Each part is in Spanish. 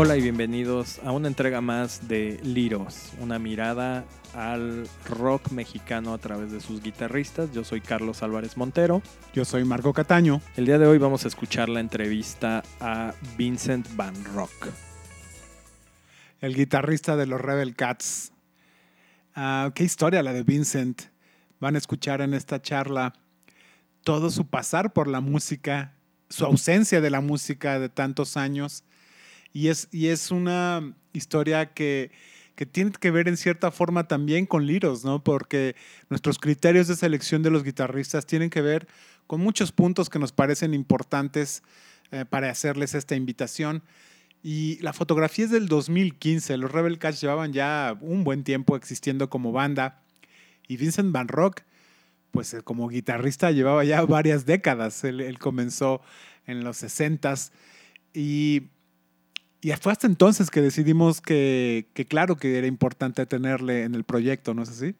Hola y bienvenidos a una entrega más de Liros, una mirada al rock mexicano a través de sus guitarristas. Yo soy Carlos Álvarez Montero. Yo soy Marco Cataño. El día de hoy vamos a escuchar la entrevista a Vincent Van Rock. El guitarrista de los Rebel Cats. Ah, qué historia la de Vincent. Van a escuchar en esta charla todo su pasar por la música, su ausencia de la música de tantos años y es, y es una historia que, que tiene que ver en cierta forma también con Liros, ¿no? Porque nuestros criterios de selección de los guitarristas tienen que ver con muchos puntos que nos parecen importantes eh, para hacerles esta invitación. Y la fotografía es del 2015. Los Rebel Cats llevaban ya un buen tiempo existiendo como banda. Y Vincent Van Rock, pues eh, como guitarrista llevaba ya varias décadas. Él, él comenzó en los 60s. Y y fue hasta entonces que decidimos que, claro que era importante tenerle en el proyecto, ¿no es así?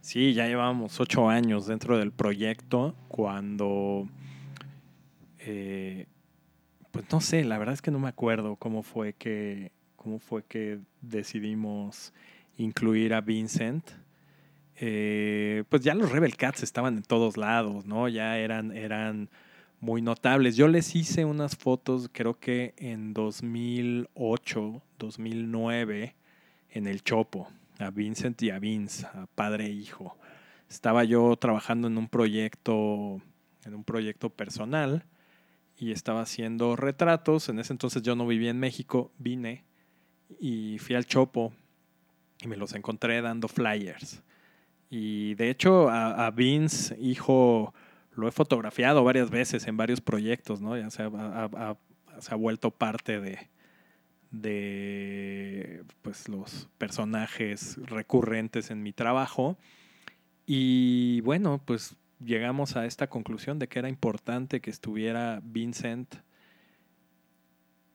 Sí, ya llevábamos ocho años dentro del proyecto cuando, eh, pues no sé, la verdad es que no me acuerdo cómo fue que, cómo fue que decidimos incluir a Vincent. Eh, pues ya los Rebel Cats estaban en todos lados, ¿no? Ya eran, eran muy notables. Yo les hice unas fotos, creo que en 2008, 2009, en el Chopo, a Vincent y a Vince, a padre e hijo. Estaba yo trabajando en un proyecto, en un proyecto personal y estaba haciendo retratos. En ese entonces yo no vivía en México, vine y fui al Chopo y me los encontré dando flyers. Y de hecho a, a Vince, hijo, lo he fotografiado varias veces en varios proyectos, ¿no? Ya se ha, vuelto parte de, de pues, los personajes recurrentes en mi trabajo. Y bueno, pues llegamos a esta conclusión de que era importante que estuviera Vincent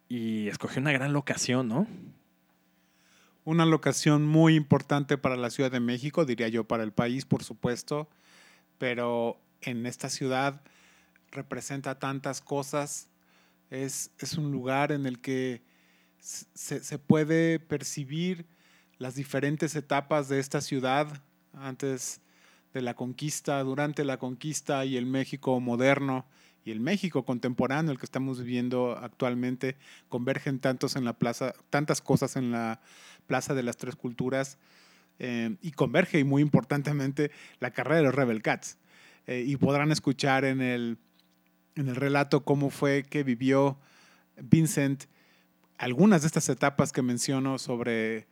y escogió una gran locación, ¿no? Una locación muy importante para la Ciudad de México, diría yo, para el país, por supuesto, pero en esta ciudad representa tantas cosas. Es, es un lugar en el que se, se, puede percibir las diferentes etapas de esta ciudad antes de la conquista, durante la conquista y el México moderno y el México contemporáneo, el que estamos viviendo actualmente, convergen tantos en la plaza, tantas cosas en la Plaza de las Tres Culturas eh, y converge y muy importantemente la carrera de los Rebel Cats. Eh, y podrán escuchar en el, en el relato cómo fue que vivió Vincent algunas de estas etapas que menciono sobre,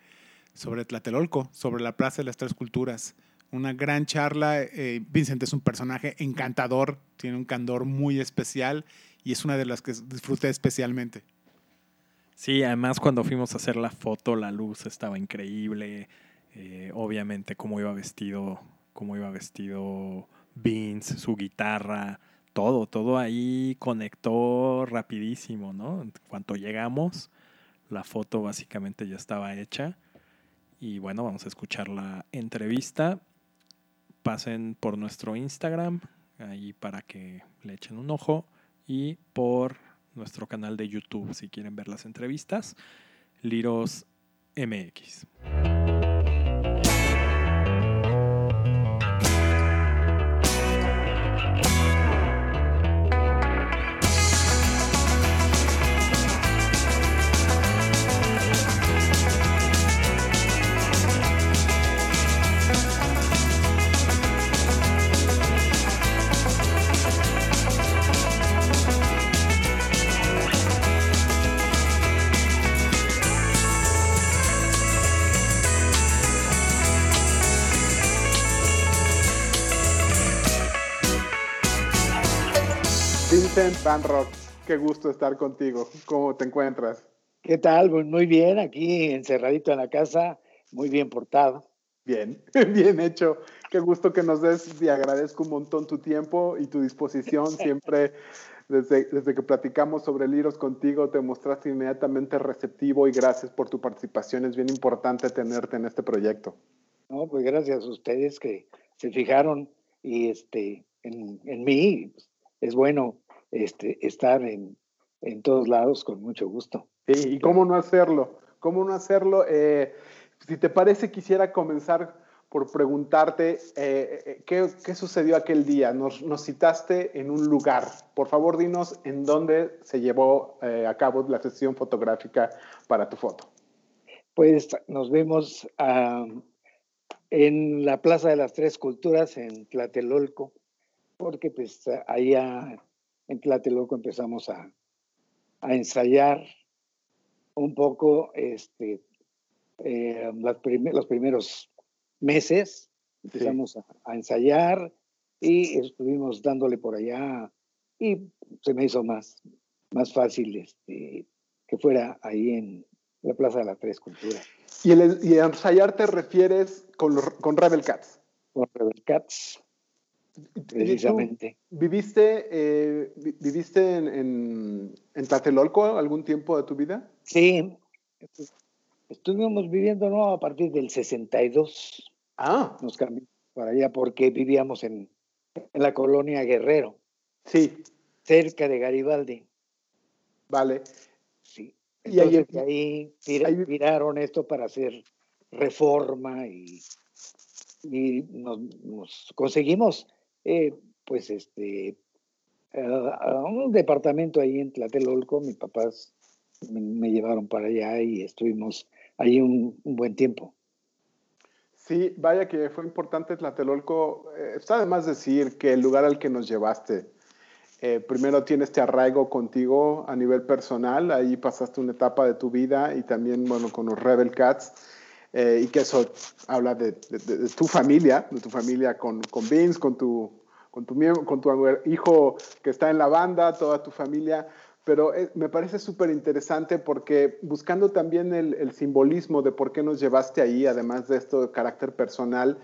sobre Tlatelolco, sobre la Plaza de las Tres Culturas. Una gran charla. Eh, Vincent es un personaje encantador, tiene un candor muy especial y es una de las que disfruté especialmente. Sí, además cuando fuimos a hacer la foto, la luz estaba increíble. Eh, obviamente, cómo iba vestido, cómo iba vestido Vince, su guitarra, todo, todo ahí conectó rapidísimo, ¿no? En cuanto llegamos, la foto básicamente ya estaba hecha. Y bueno, vamos a escuchar la entrevista. Pasen por nuestro Instagram, ahí para que le echen un ojo. Y por nuestro canal de YouTube, si quieren ver las entrevistas. Liros MX. Van Rock, qué gusto estar contigo. ¿Cómo te encuentras? ¿Qué tal? Pues muy bien, aquí encerradito en la casa, muy bien portado. Bien, bien hecho. Qué gusto que nos des y agradezco un montón tu tiempo y tu disposición. Siempre, desde, desde que platicamos sobre Liros contigo, te mostraste inmediatamente receptivo y gracias por tu participación. Es bien importante tenerte en este proyecto. No, pues gracias a ustedes que se fijaron y este, en, en mí. Es bueno este, estar en, en todos lados con mucho gusto. Sí, y cómo no hacerlo, cómo no hacerlo. Eh, si te parece, quisiera comenzar por preguntarte eh, eh, ¿qué, sucedió aquel día. Nos, citaste en un lugar. Por favor, dinos en dónde se llevó a cabo la sesión fotográfica para tu foto. Pues nos vemos en la Plaza de las Tres Culturas en Tlatelolco, porque pues allá en Tlatelolco empezamos a, a ensayar un poco este, eh, los primeros meses, empezamos a, ensayar y estuvimos dándole por allá y se me hizo más, más fácil este, que fuera ahí en la Plaza de las Tres Culturas. ¿Y, el, y ensayar te refieres con, con Rebel Cats? Con Rebel Cats precisamente. ¿Viviste, eh, ¿viviste en, en, Tlatelolco algún tiempo de tu vida? Sí, estuvimos viviendo ¿no? a partir del 62. Ah. Nos cambiamos para allá porque vivíamos en, en la colonia Guerrero. Sí. Cerca de Garibaldi. Vale. Sí. y ahí, ahí, tiraron esto para hacer reforma y, y nos conseguimos eh, pues este, a, un departamento ahí en Tlatelolco, mis papás me, llevaron para allá y estuvimos ahí un, buen tiempo. Sí, vaya que fue importante Tlatelolco. Eh, está además decir que el lugar al que nos llevaste, eh, primero tiene este arraigo contigo a nivel personal, ahí pasaste una etapa de tu vida y también, bueno, con los Rebel Cats, y que eso habla de, tu familia, de tu familia con, con Vince, con tu, con tu, con tu hijo que está en la banda, toda tu familia, pero eh, me parece súper interesante porque buscando también el, simbolismo de por qué nos llevaste ahí, además de esto de carácter personal,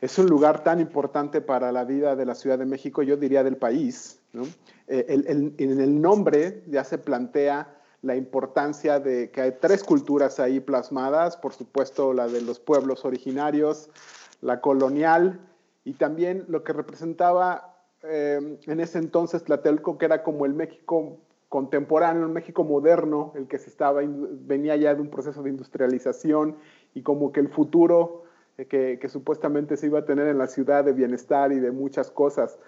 es un lugar tan importante para la vida de la Ciudad de México, yo diría del país. Eh, en el nombre ya se plantea la importancia de que hay tres culturas ahí plasmadas, por supuesto la de los pueblos originarios, la colonial y también lo que representaba eh, en ese entonces Tlatelco, que era como el México contemporáneo, el México moderno, el que se estaba, venía ya de un proceso de industrialización y como que el futuro eh, que, que, supuestamente se iba a tener en la ciudad de bienestar y de muchas cosas.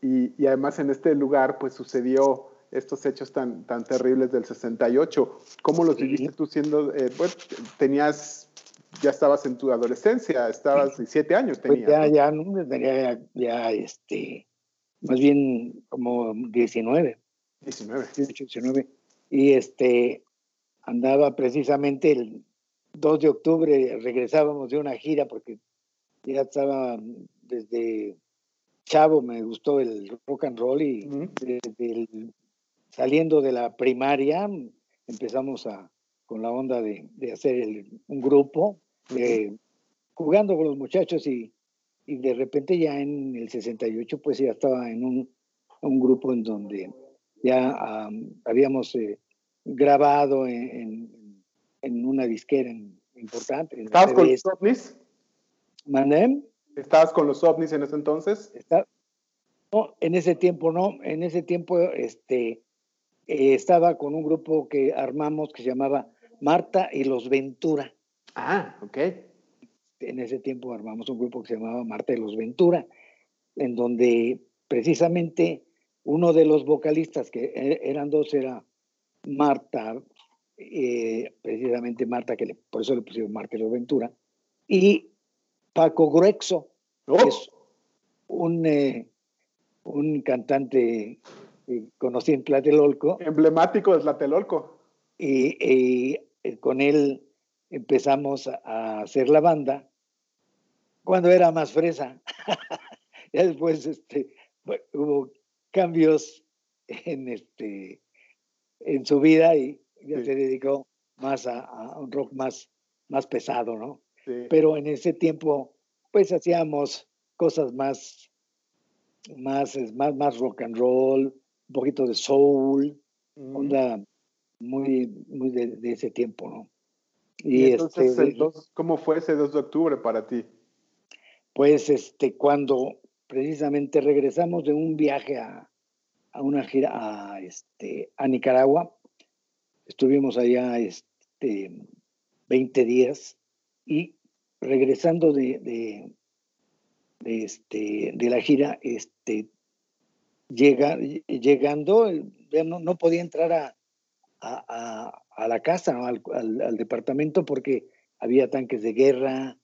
Y, y además en este lugar pues sucedió estos hechos tan, tan terribles del 68. ¿Cómo los viviste tú siendo, eh, bueno, tenías, ya estabas en tu adolescencia, estabas, siete años pues tenías. ya, ya, ¿no? tenía ya, este, más bien como 19. 19. 19. Y este, andaba precisamente el 2 de octubre, regresábamos de una gira porque ya estaba desde chavo, me gustó el rock and roll y desde el saliendo de la primaria, empezamos a, con la onda de, hacer un grupo, jugando con los muchachos y, de repente ya en el 68 pues ya estaba en un, grupo en donde ya habíamos eh, grabado en, una disquera importante. ¿Estabas con los ovnis? ¿Mandem? ¿Estabas con los ovnis en ese entonces? no, en ese tiempo no, en ese tiempo este, eh, estaba con un grupo que armamos que se llamaba Marta y los Ventura. Ah, ok. En ese tiempo armamos un grupo que se llamaba Marta y los Ventura, en donde precisamente uno de los vocalistas, que e, eran dos, era Marta, eh, precisamente Marta, que por eso le pusieron Marta y los Ventura, y Paco Gruexo, que oh. es un, eh, un cantante conocí en Tlatelolco. Emblemático de Tlatelolco. Y, eh, con él empezamos a hacer la banda cuando era más fresa. ya después este, hubo cambios en, este, en su vida y ya se dedicó más a, un rock más, más pesado, ¿no? Pero en ese tiempo, pues hacíamos cosas más, más, más, más rock and roll, un poquito de soul, onda muy, muy de, ese tiempo, ¿no? Y, entonces, este, ¿cómo fue ese 2 de octubre para ti? Pues este, cuando precisamente regresamos de un viaje a, a una gira a, este, a Nicaragua, estuvimos allá este, 20 días y regresando de, de, este, de la gira, este, llega, llegando, no, no podía entrar a, a, a la casa, al, al, departamento, porque había tanques de guerra,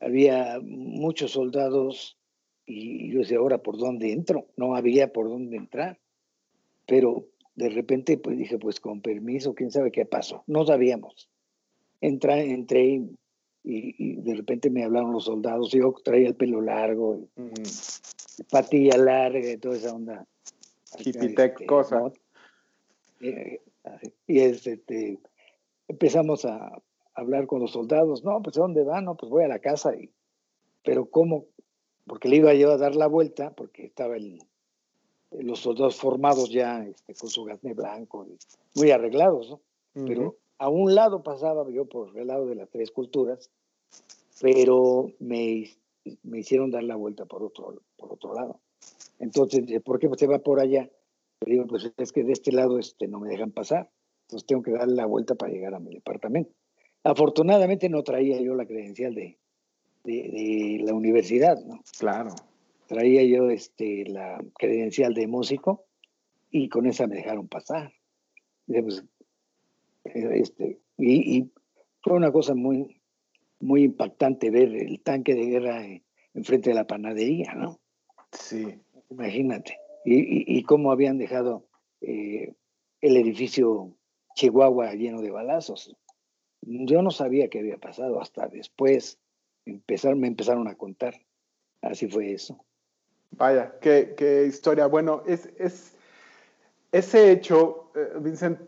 había muchos soldados, y yo decía, ahora, ¿por dónde entro? No había por dónde entrar. Pero de repente, pues dije, pues con permiso, quién sabe qué pasó. No sabíamos. Entré, entré y, de repente me hablaron los soldados. Yo traía el pelo largo, patilla larga y toda esa onda. Hipitec este, cosa. Eh, y este, empezamos a hablar con los soldados. No, pues ¿a dónde van? No, pues voy a la casa. Y, pero ¿cómo? Porque le iba yo a dar la vuelta, porque estaba el, los soldados formados ya este, con su gazné blanco, muy arreglados, ¿no? Pero a un lado pasaba yo por el lado de las tres culturas, pero me, me hicieron dar la vuelta por otro, por otro lado. Entonces, ¿por qué se va por allá? Digo, pues es que de este lado este, no me dejan pasar, entonces tengo que darle la vuelta para llegar a mi departamento. Afortunadamente no traía yo la credencial de, de, de la universidad, ¿no? Claro traía yo este, la credencial de músico y con esa me dejaron pasar. Pues, eh, este, y, fue una cosa muy, muy impactante ver el tanque de guerra enfrente de la panadería, ¿no? Sí. Imagínate. Y, cómo habían dejado eh, el edificio Chihuahua lleno de balazos. Yo no sabía qué había pasado hasta después. Empezar, me empezaron a contar. Así fue eso. Vaya, qué, historia. Bueno, es, es ese hecho, eh, Vincent,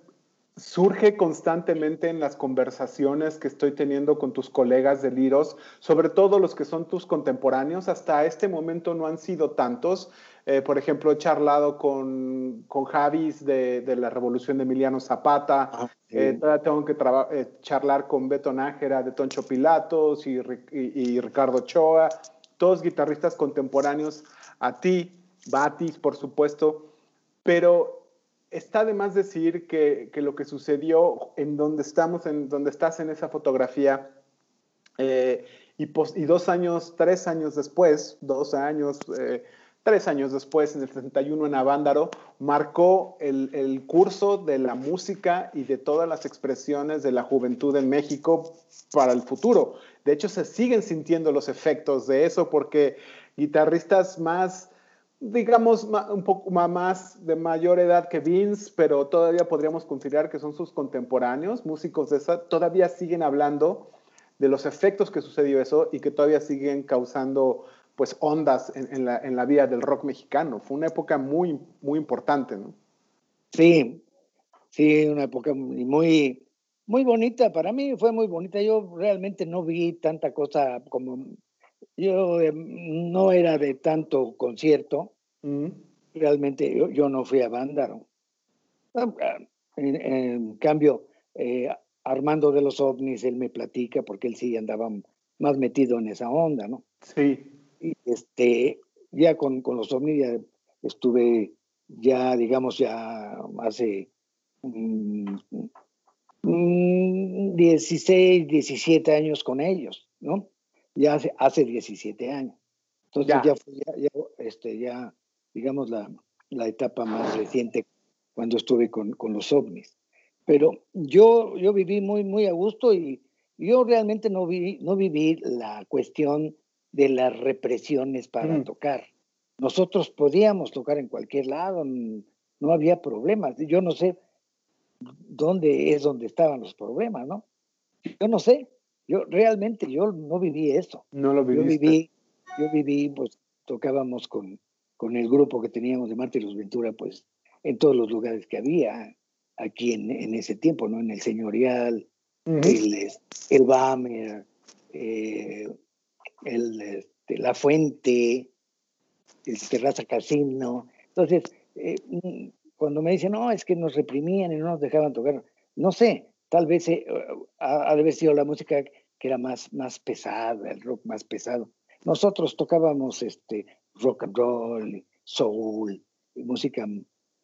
surge constantemente en las conversaciones que estoy teniendo con tus colegas de Liros, sobre todo los que son tus contemporáneos. Hasta este momento no han sido tantos. Eh, por ejemplo, he charlado con, con Javis de, la Revolución de Emiliano Zapata. Ah, eh, tengo que charlar con Beto Nájera de Toncho Pilatos y, y Ricardo Choa, todos guitarristas contemporáneos a ti, Batis, por supuesto, pero está de más decir que, lo que sucedió en donde estamos, en donde estás en esa fotografía, eh, y, dos años, tres años después, dos años, eh, tres años después, en el 61 en Avándaro, marcó el, el, curso de la música y de todas las expresiones de la juventud en México para el futuro. De hecho, se siguen sintiendo los efectos de eso porque guitarristas más, digamos, un poco más de mayor edad que Vince, pero todavía podríamos considerar que son sus contemporáneos, músicos de esa, todavía siguen hablando de los efectos que sucedió eso y que todavía siguen causando pues ondas en, la, en la vida del rock mexicano. Fue una época muy, muy importante, ¿no? Sí, sí, una época muy, muy bonita. Para mí fue muy bonita. Yo realmente no vi tanta cosa como yo eh, no era de tanto concierto. Mm. Realmente yo, no fui a banda. Ah, ah, en, cambio, eh, Armando de los ovnis, él me platica porque él sí andaba más metido en esa onda, ¿no? Sí. Y este, ya con, con los ovnis ya estuve, ya digamos, ya hace 16, mm, 17 mm, años con ellos, ¿no? Ya hace, hace 17 años. Entonces ya, fue ya, este, ya digamos, la, la, etapa más reciente cuando estuve con, con, los ovnis. Pero yo, yo viví muy, muy a gusto y yo realmente no, vi, no viví la cuestión de las represiones para mm. tocar. Nosotros podíamos tocar en cualquier lado, no había problemas. Yo no sé dónde es donde estaban los problemas, ¿no? Yo no sé, yo realmente yo no viví eso. No lo Yo viví, yo viví, pues tocábamos con, con el grupo que teníamos de Marte y los Ventura, pues en todos los lugares que había aquí en, en ese tiempo, ¿no? En el Señorial, el, el Bamer, eh, el, este, La Fuente, el Terraza Casino. Entonces, eh, cuando me dicen, no, es que nos reprimían y no nos dejaban tocar, no sé, tal vez eh, ha, de haber sido la música que era más, más pesada, el rock más pesado. Nosotros tocábamos este, rock and roll, soul, música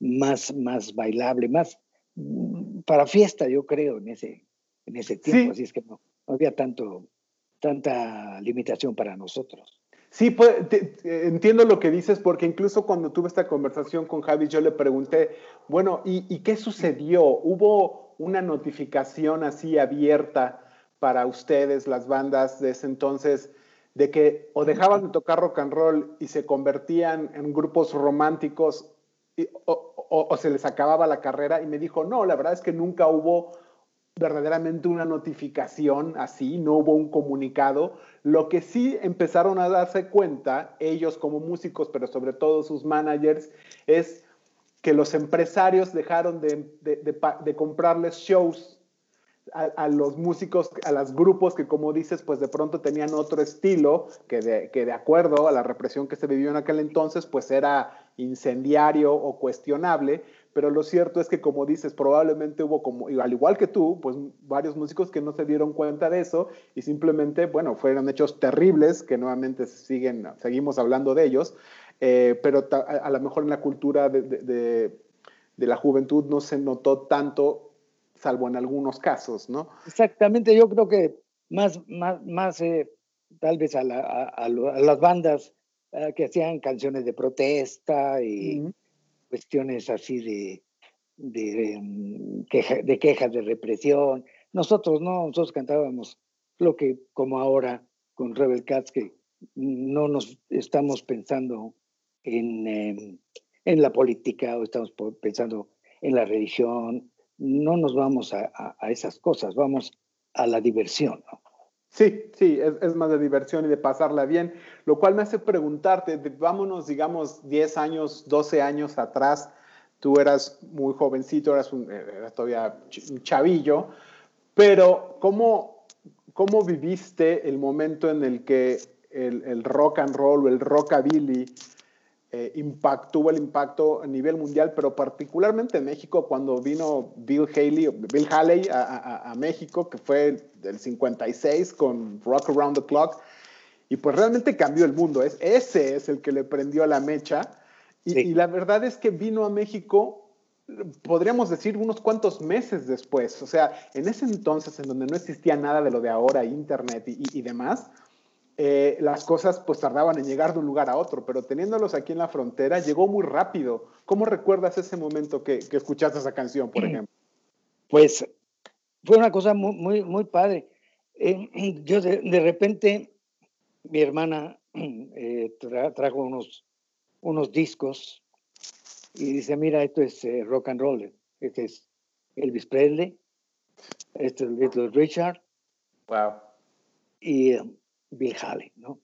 más, más bailable, más, mm, para fiesta, yo creo, en ese, en ese tiempo. Así es que no, no había tanto, tanta limitación para nosotros. Sí, pues, entiendo lo que dices porque incluso cuando tuve esta conversación con Javi, yo le pregunté, bueno, ¿y, qué sucedió? ¿Hubo una notificación así abierta para ustedes, las bandas de ese entonces, de que o dejaban de tocar rock and roll y se convertían en grupos románticos o, o se les acababa la carrera? Y me dijo, no, la verdad es que nunca hubo verdaderamente una notificación así, no hubo un comunicado. Lo que sí empezaron a darse cuenta, ellos como músicos, pero sobre todo sus managers, es que los empresarios dejaron de, comprarles shows a, los músicos, a los grupos que como dices, pues de pronto tenían otro estilo, que de, que de acuerdo a la represión que se vivió en aquel entonces, pues era incendiario o cuestionable, pero lo cierto es que como dices, probablemente hubo como, al igual que tú, pues varios músicos que no se dieron cuenta de eso y simplemente, bueno, fueron hechos terribles, que nuevamente siguen, seguimos hablando de ellos, eh, pero a, lo mejor en la cultura de, de, la juventud no se notó tanto, salvo en algunos casos, ¿no? Exactamente, yo creo que más, más, más eh, tal vez a, las bandas eh, que hacían canciones de protesta y cuestiones así de, de, mm, de quejas de represión. Nosotros no, nosotros cantábamos lo que como ahora con Rebel Cats, que no nos estamos pensando en, em, en la política o estamos pensando en la religión, no nos vamos a, a, esas cosas, vamos a la diversión. Sí, sí, es, más de diversión y de pasarla bien, lo cual me hace preguntarte, vámonos, digamos, 10 años, 12 años atrás, tú eras muy jovencito, eras, un, eras todavía un chavillo, pero ¿cómo, ¿cómo viviste el momento en el que el, el rock and roll o el rockabilly eh, tuvo el impacto a nivel mundial, pero particularmente en México cuando vino Bill Haley, Bill Haley a, México, que fue del 56 con Rock Around the Clock, y pues realmente cambió el mundo. Es, ese es el que le prendió la mecha. Y, y la verdad es que vino a México, podríamos decir, unos cuantos meses después. O sea, en ese entonces, en donde no existía nada de lo de ahora, Internet y, y demás, eh, las cosas pues tardaban en llegar de un lugar a otro, pero teniéndolos aquí en la frontera llegó muy rápido. ¿Cómo recuerdas ese momento que, escuchaste esa canción, por ejemplo? Pues fue una cosa muy, muy, muy padre. Eh, yo de, repente, mi hermana eh, trajo unos, unos discos y dice, mira, esto es rock and roll, este es Elvis Presley, este es Little Richard. Wow. Y Bill Haley, ¿no?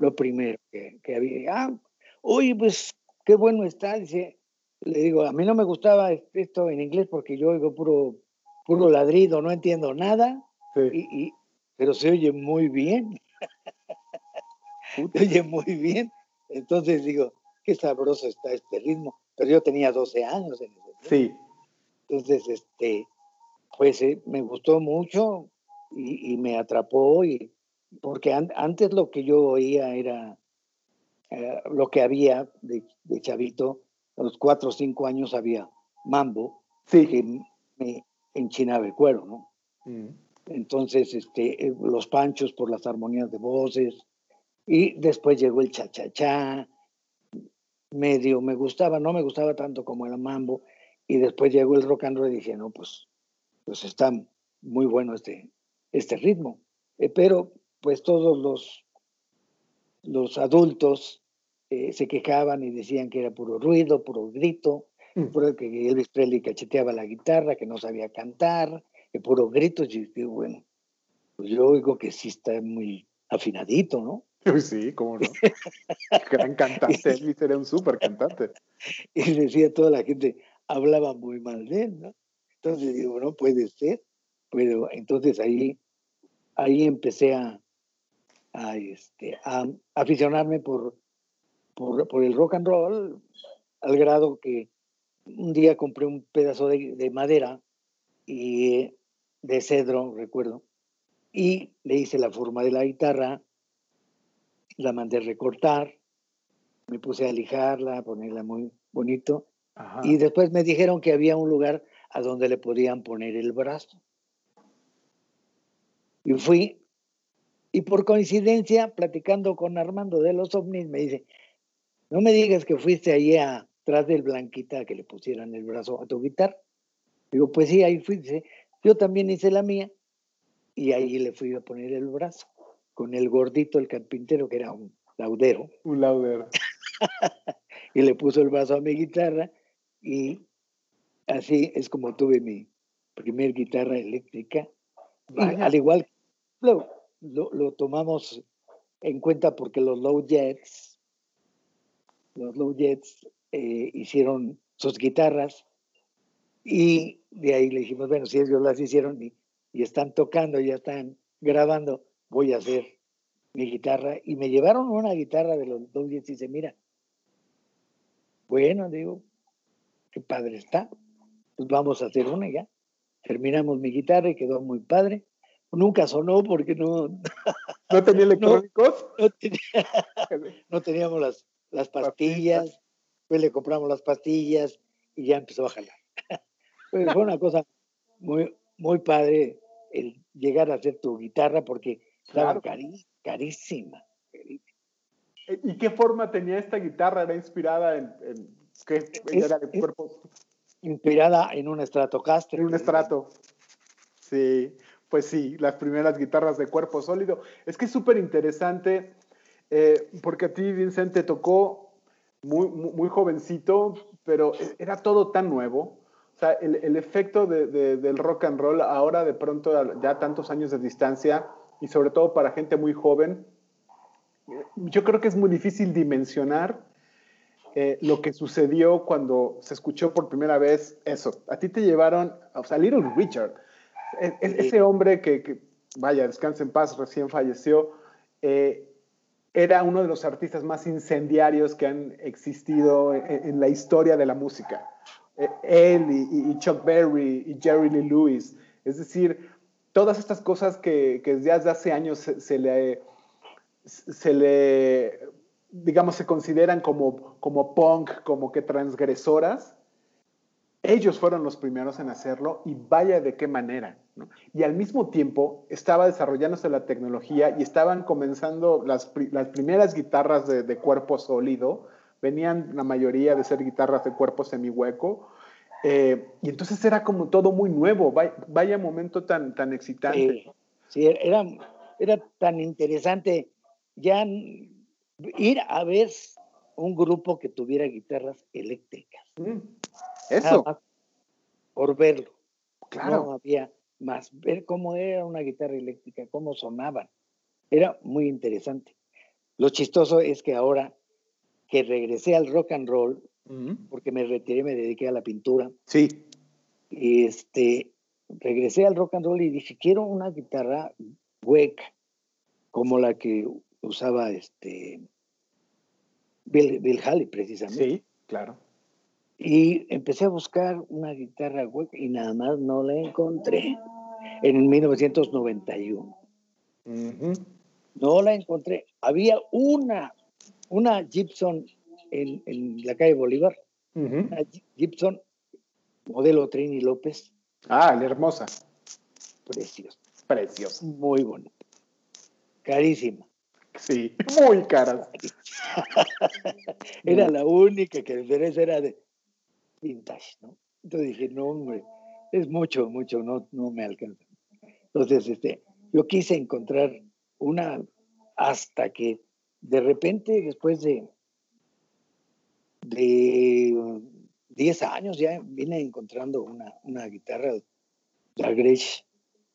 Lo primero que, había. Ah, oye, pues qué bueno está. Dice, le digo, a mí no me gustaba esto en inglés porque yo oigo puro, puro ladrido, no entiendo nada. Y, pero se oye muy bien. se oye muy bien. Entonces digo, qué sabroso está este ritmo. Pero yo tenía 12 años en ese Sí. Entonces, este, pues eh, me gustó mucho y, y, me atrapó y, porque antes lo que yo oía era eh, lo que había de, chavito, a los cuatro o cinco años había mambo, que me enchinaba el cuero, ¿no? Mm. Entonces, este, eh, los panchos por las armonías de voces, y después llegó el cha-cha-cha, medio me gustaba, no me gustaba tanto como el mambo, y después llegó el rock and roll y dije, no, pues, pues está muy bueno este, este ritmo. Eh, pero pues todos los, los adultos eh, se quejaban y decían que era puro ruido, puro grito, mm. puro que Elvis Presley cacheteaba la guitarra, que no sabía cantar, que puro grito. Y yo bueno, pues yo oigo que sí está muy afinadito, ¿no? Sí, cómo no. Gran cantante, Elvis era un súper cantante. Y decía toda la gente, hablaba muy mal de él, ¿no? Entonces digo, no puede ser. Pero entonces ahí, ahí empecé a, a, este, a aficionarme por, por, el rock and roll, al grado que un día compré un pedazo de, madera y de cedro, recuerdo, y le hice la forma de la guitarra, la mandé recortar, me puse a lijarla, a ponerla muy bonito, y después me dijeron que había un lugar a donde le podían poner el brazo. Y fui, y por coincidencia, platicando con Armando de los ovnis, me dice, no me digas que fuiste ahí atrás del Blanquita que le pusieran el brazo a tu guitarra. Digo, pues sí, ahí fui. yo también hice la mía y ahí le fui a poner el brazo con el gordito, el carpintero, que era un laudero. Un laudero. y le puso el brazo a mi guitarra y así es como tuve mi primer guitarra eléctrica. al igual, lo, tomamos en cuenta porque los Low Jets, los Low Jets eh, hicieron sus guitarras y de ahí le dijimos, bueno, si ellos las hicieron y, y están tocando, ya están grabando, voy a hacer mi guitarra. Y me llevaron una guitarra de los Low Jets y dice, mira, bueno, digo, qué padre está. Pues vamos a hacer una ya. Terminamos mi guitarra y quedó muy padre. Nunca sonó porque no. ¿No tenía electrónicos? No, teníamos las, las pastillas. Pues le compramos las pastillas y ya empezó a jalar. Pues fue una cosa muy, muy padre el llegar a hacer tu guitarra porque estaba carísima. ¿Y qué forma tenía esta guitarra? ¿Era inspirada en, qué? era de cuerpo? Inspirada en un Stratocaster. En un estrato. Sí, pues sí, las primeras guitarras de cuerpo sólido. Es que es súper interesante eh, porque a ti, Vincent, tocó muy, muy, jovencito, pero era todo tan nuevo. O sea, el, efecto del rock and roll ahora de pronto, ya tantos años de distancia, y sobre todo para gente muy joven, yo creo que es muy difícil dimensionar eh, lo que sucedió cuando se escuchó por primera vez eso. A ti te llevaron, o sea, Little Richard, e, e, ese hombre que, vaya, descansa en paz, recién falleció, eh, era uno de los artistas más incendiarios que han existido en, la historia de la música. Eh, él y, Chuck Berry y Jerry Lee Lewis, es decir, todas estas cosas que, que desde hace años se le se le, digamos, se consideran como, como punk, como que transgresoras, ellos fueron los primeros en hacerlo y vaya de qué manera. Y al mismo tiempo estaba desarrollándose la tecnología y estaban comenzando las, las primeras guitarras de, de, cuerpo sólido, venían la mayoría de ser guitarras de cuerpo semihueco. Eh, y entonces era como todo muy nuevo, vaya, momento tan, tan excitante. Sí, era, era tan interesante ya ir a ver un grupo que tuviera guitarras eléctricas. Mm, eso. por verlo. Claro. No había más. Ver cómo era una guitarra eléctrica, cómo sonaban. Era muy interesante. Lo chistoso es que ahora que regresé al rock and roll, porque me retiré, me dediqué a la pintura. Sí. Este, regresé al rock and roll y dije, quiero una guitarra hueca, como la que usaba este Bill, Bill Haley precisamente. Sí, claro. Y empecé a buscar una guitarra hueca y nada más no la encontré en 1991. No la encontré. Había una, una Gibson en, en la calle Bolívar, una Gibson modelo Trini López. Ah, la hermosa. Preciosa. Preciosa. Muy bonita. Carísima. Sí, muy caras. era la única que el era de vintage, ¿no? Entonces dije, no, hombre, es mucho, mucho, no, no me alcanza. Entonces, este, yo quise encontrar una hasta que de repente, después de, de 10 años, ya vine encontrando una, una guitarra de Gretsch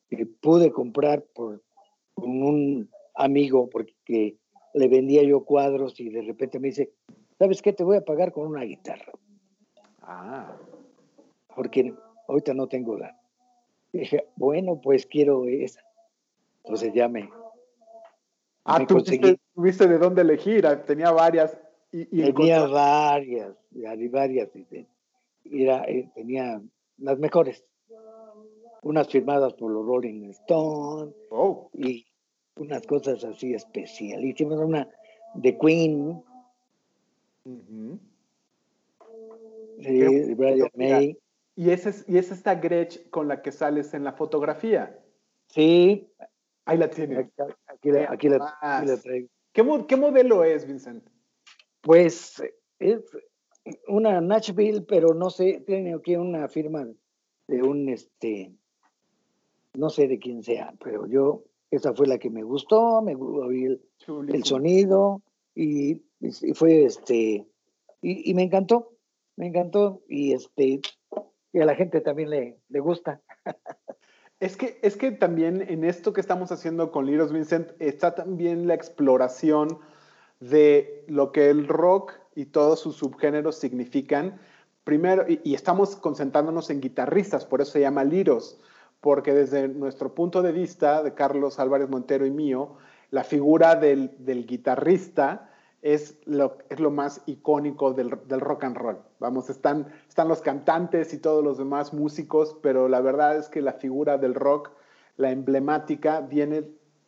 que pude comprar por un amigo porque le vendía yo cuadros y de repente me dice, ¿sabes qué? Te voy a pagar con una guitarra. Ah. Porque ahorita no tengo la. dije, bueno, pues quiero esa. Entonces ya me. Ah, tú tuviste de dónde elegir, ah, tenía varias. Y, tenía varias, varias. Era, eh, tenía las mejores. Unas firmadas por los Rolling Stones. Oh. Y unas cosas así especialísimas, una de Queen, de Brian May, Y, ese es, y es esta Gretsch con la que sales en la fotografía. Sí. Ahí la tienes. Aquí, la, aquí, traigo. ¿Qué, ¿Qué, modelo es, Vincent? Pues es una Nashville, pero no sé, tiene aquí una firma de un, este, no sé de quién sea, pero yo, esa fue la que me gustó, me gustó el, el sonido y, y, fue, este, y, y, me encantó, me encantó y, este, y a la gente también le, le gusta. Es que, es que también en esto que estamos haciendo con Liros Vincent está también la exploración de lo que el rock y todos sus subgéneros significan. Primero, y, estamos concentrándonos en guitarristas, por eso se llama Liros, porque desde nuestro punto de vista, de Carlos Álvarez Montero y mío, la figura del, del guitarrista es lo, es lo más icónico del, del, rock and roll. Vamos, están, están los cantantes y todos los demás músicos, pero la verdad es que la figura del rock, la emblemática, viene,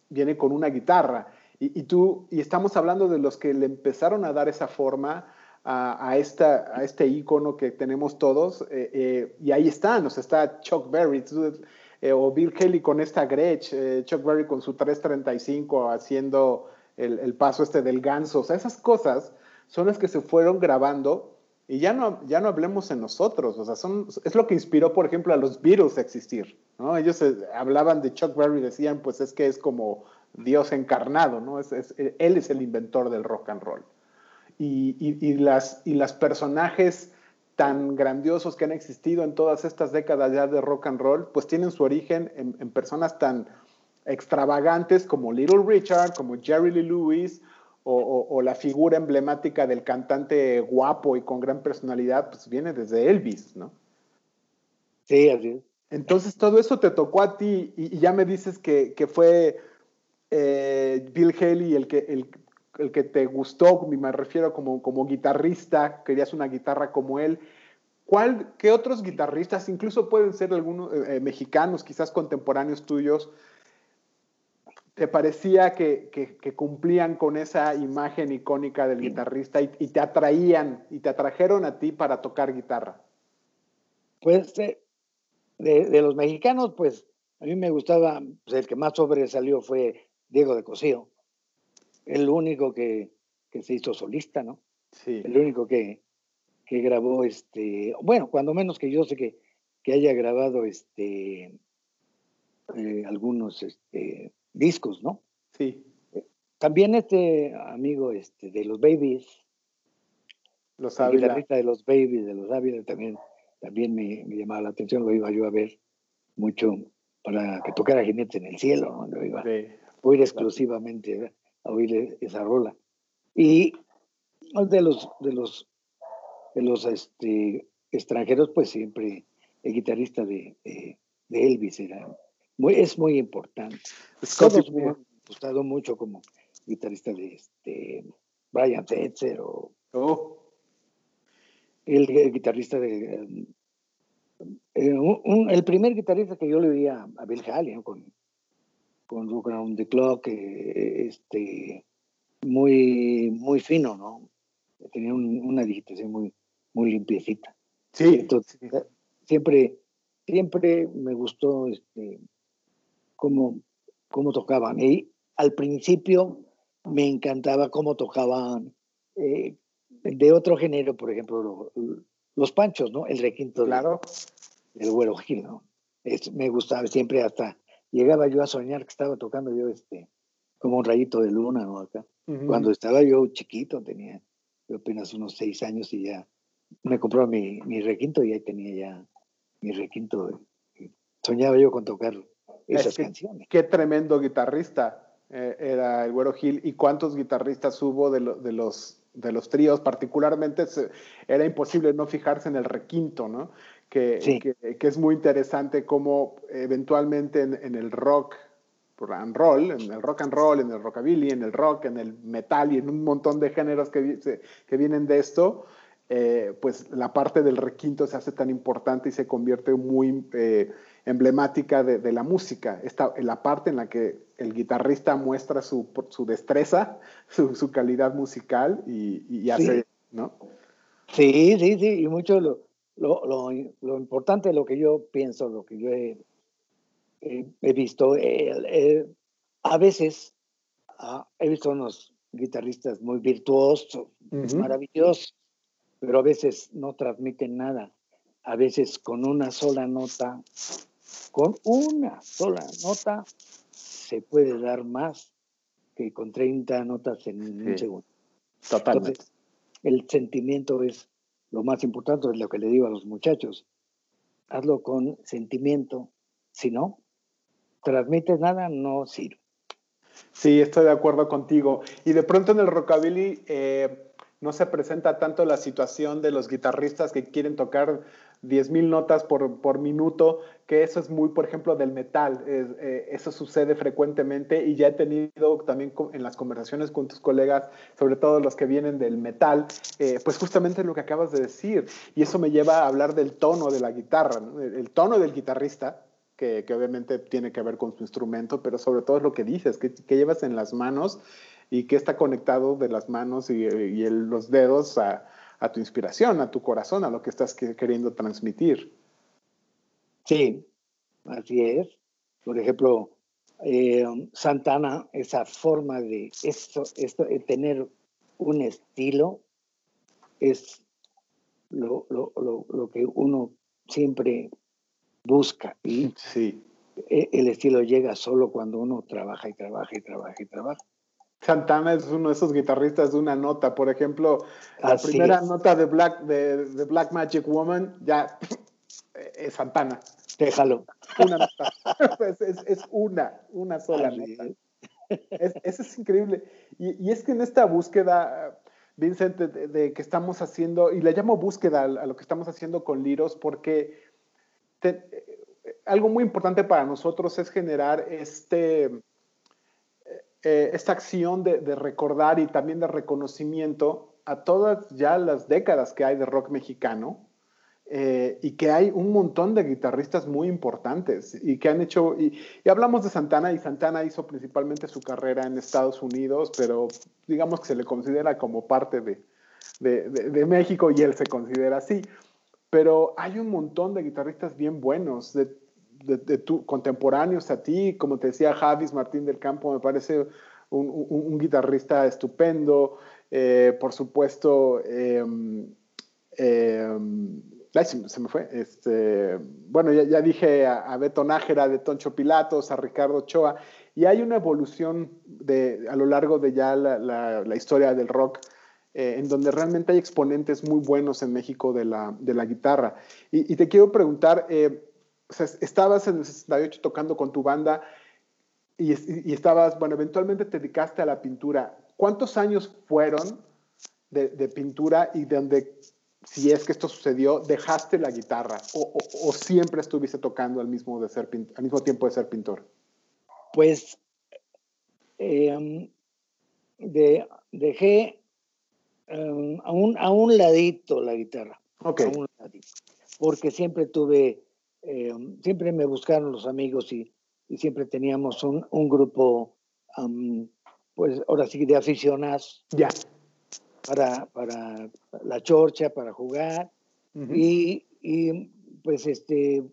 viene con una guitarra. Y, y tú, y estamos hablando de los que le empezaron a dar esa forma a, a, esta, a este icono que tenemos todos, eh, eh, y ahí están, o sea, está Chuck Berry, eh, o Bill Kelly con esta Gretsch, Chuck Berry con su 335 haciendo el, paso este del ganso, o sea, esas cosas son las que se fueron grabando y ya no, ya no hablemos en nosotros, o sea, son, es lo que inspiró, por ejemplo, a los Beatles a existir, ¿no? Ellos eh, hablaban de Chuck Berry, decían, pues es que es como Dios encarnado, ¿no? Es, él es el inventor del rock and roll. Y, y, las, y las personajes tan grandiosos que han existido en todas estas décadas ya de rock and roll, pues tienen su origen en, en personas tan extravagantes como Little Richard, como Jerry Lee Lewis, o, la figura emblemática del cantante guapo y con gran personalidad, pues viene desde Elvis, ¿no? Sí, así es. Entonces todo eso te tocó a ti y, ya me dices que, fue eh, Bill Haley el que, el, que te gustó, me refiero como, como guitarrista, querías una guitarra como él. ¿Cuál, ¿Qué otros guitarristas, incluso pueden ser algunos eh, eh, mexicanos, quizás contemporáneos tuyos, te parecía que, cumplían con esa imagen icónica del guitarrista y, te atraían y te atrajeron a ti para tocar guitarra? Pues eh, de, los mexicanos, pues a mí me gustaba, pues, el que más sobresalió fue Diego de Cosío, el único que, se hizo solista, ¿no? Sí. El único que, grabó, este, bueno, cuando menos que yo sé que, que haya grabado este, eh, algunos este, discos, ¿no? Sí. También este amigo este, de los Babies, los Ávila. de los Babies, de los Ávila, también, también me, llamaba la atención, lo iba yo a ver mucho para que tocara Jinete en el Cielo, ¿no? Lo iba a oír exclusivamente, a oír esa rola. Y de los, de los, de los este, extranjeros, pues siempre el guitarrista de, de Elvis era es muy importante. Todos me han gustado mucho como guitarrista de este Brian Setzer o oh. el, guitarrista de eh, el primer guitarrista que yo le vi a, Bill Haley con con Rock Around the Clock eh, este muy muy fino no tenía una digitación muy muy limpiecita sí entonces siempre siempre me gustó este cómo, cómo tocaban. Y al principio me encantaba cómo tocaban eh, de otro género, por ejemplo, los panchos, ¿no? El requinto claro. del güero Gil, ¿no? me gustaba siempre hasta, llegaba yo a soñar que estaba tocando yo este, como un rayito de luna, ¿no? Acá. Cuando estaba yo chiquito, tenía yo apenas unos seis años y ya me compró mi, mi requinto y ahí tenía ya mi requinto. Soñaba yo con tocarlo esas canciones. Qué tremendo guitarrista eh, era el Güero Gil y cuántos guitarristas hubo de, de los, de los tríos, particularmente era imposible no fijarse en el requinto, ¿no? Que, que, es muy interesante cómo eventualmente en, el rock and roll, en el rock and roll, en el rockabilly, en el rock, en el metal y en un montón de géneros que, que vienen de esto, eh, pues la parte del requinto se hace tan importante y se convierte muy eh, emblemática de, la música, esta, la parte en la que el guitarrista muestra su, su destreza, su, calidad musical y, hace, ¿no? Sí, sí, sí, y mucho lo, lo, lo, lo, importante, lo que yo pienso, lo que yo he, he visto, a veces ah, he visto unos guitarristas muy virtuosos, maravillosos, pero a veces no transmiten nada. A veces con una sola nota, con una sola nota, se puede dar más que con 30 notas en un segundo. Totalmente. el sentimiento es lo más importante, es lo que le digo a los muchachos. Hazlo con sentimiento. Si no, transmites nada, no sirve. Sí, estoy de acuerdo contigo. Y de pronto en el rockabilly eh, no se presenta tanto la situación de los guitarristas que quieren tocar 10.000 notas por, por, minuto, que eso es muy, por ejemplo, del metal. Eh, eso sucede frecuentemente y ya he tenido también en las conversaciones con tus colegas, sobre todo los que vienen del metal, eh, pues justamente lo que acabas de decir. Y eso me lleva a hablar del tono de la guitarra, el tono del guitarrista que, obviamente tiene que ver con su instrumento, pero sobre todo es lo que dices, que, llevas en las manos y que está conectado de las manos y, los dedos a, tu inspiración, a tu corazón, a lo que estás queriendo transmitir. Sí, así es. Por ejemplo, eh, Santana, esa forma de esto, esto, tener un estilo, es lo, lo, lo, lo que uno siempre busca y sí. E, el estilo llega solo cuando uno trabaja y trabaja y trabaja y trabaja. Santana es uno de esos guitarristas de una nota. Por ejemplo, la primera nota de Black, de, Black Magic Woman ya es Santana. Déjalo. Una nota. es, una, una sola nota. eso es increíble. Y, es que en esta búsqueda, Vincent, de, que estamos haciendo, y le llamo búsqueda a lo que estamos haciendo con Liros, porque algo muy importante para nosotros es generar este, eh, esta acción de, recordar y también de reconocimiento a todas ya las décadas que hay de rock mexicano eh, y que hay un montón de guitarristas muy importantes y que han hecho, y, hablamos de Santana y Santana hizo principalmente su carrera en Estados Unidos, pero digamos que se le considera como parte de, de México y él se considera así. Pero hay un montón de guitarristas bien buenos, de, contemporáneos a ti, como te decía Javis Martín del Campo, me parece un, guitarrista estupendo, eh, por supuesto, em, em, se, me fue, este, bueno, ya, dije a, Beto Nájera, de Toncho Pilatos, a Ricardo Ochoa, y hay una evolución de, a lo largo de ya la historia del rock eh, en donde realmente hay exponentes muy buenos en México de la, de la guitarra. Y, te quiero preguntar, eh, estabas en el 68 tocando con tu banda y, y, estabas, bueno, eventualmente te dedicaste a la pintura. ¿Cuántos años fueron de, de pintura y de donde, si es que esto sucedió, dejaste la guitarra o, o, siempre estuviste tocando al mismo, de ser, al mismo tiempo de ser pintor? Pues eh, de, dejé Em, a, un, a un ladito la guitarra. Okay. A un ladito. Porque siempre tuve, em, siempre me buscaron los amigos y, y siempre teníamos un, un grupo, pues ahora sí, de aficionados. Ya. Para, para la chorcha, para jugar. y, y, pues este,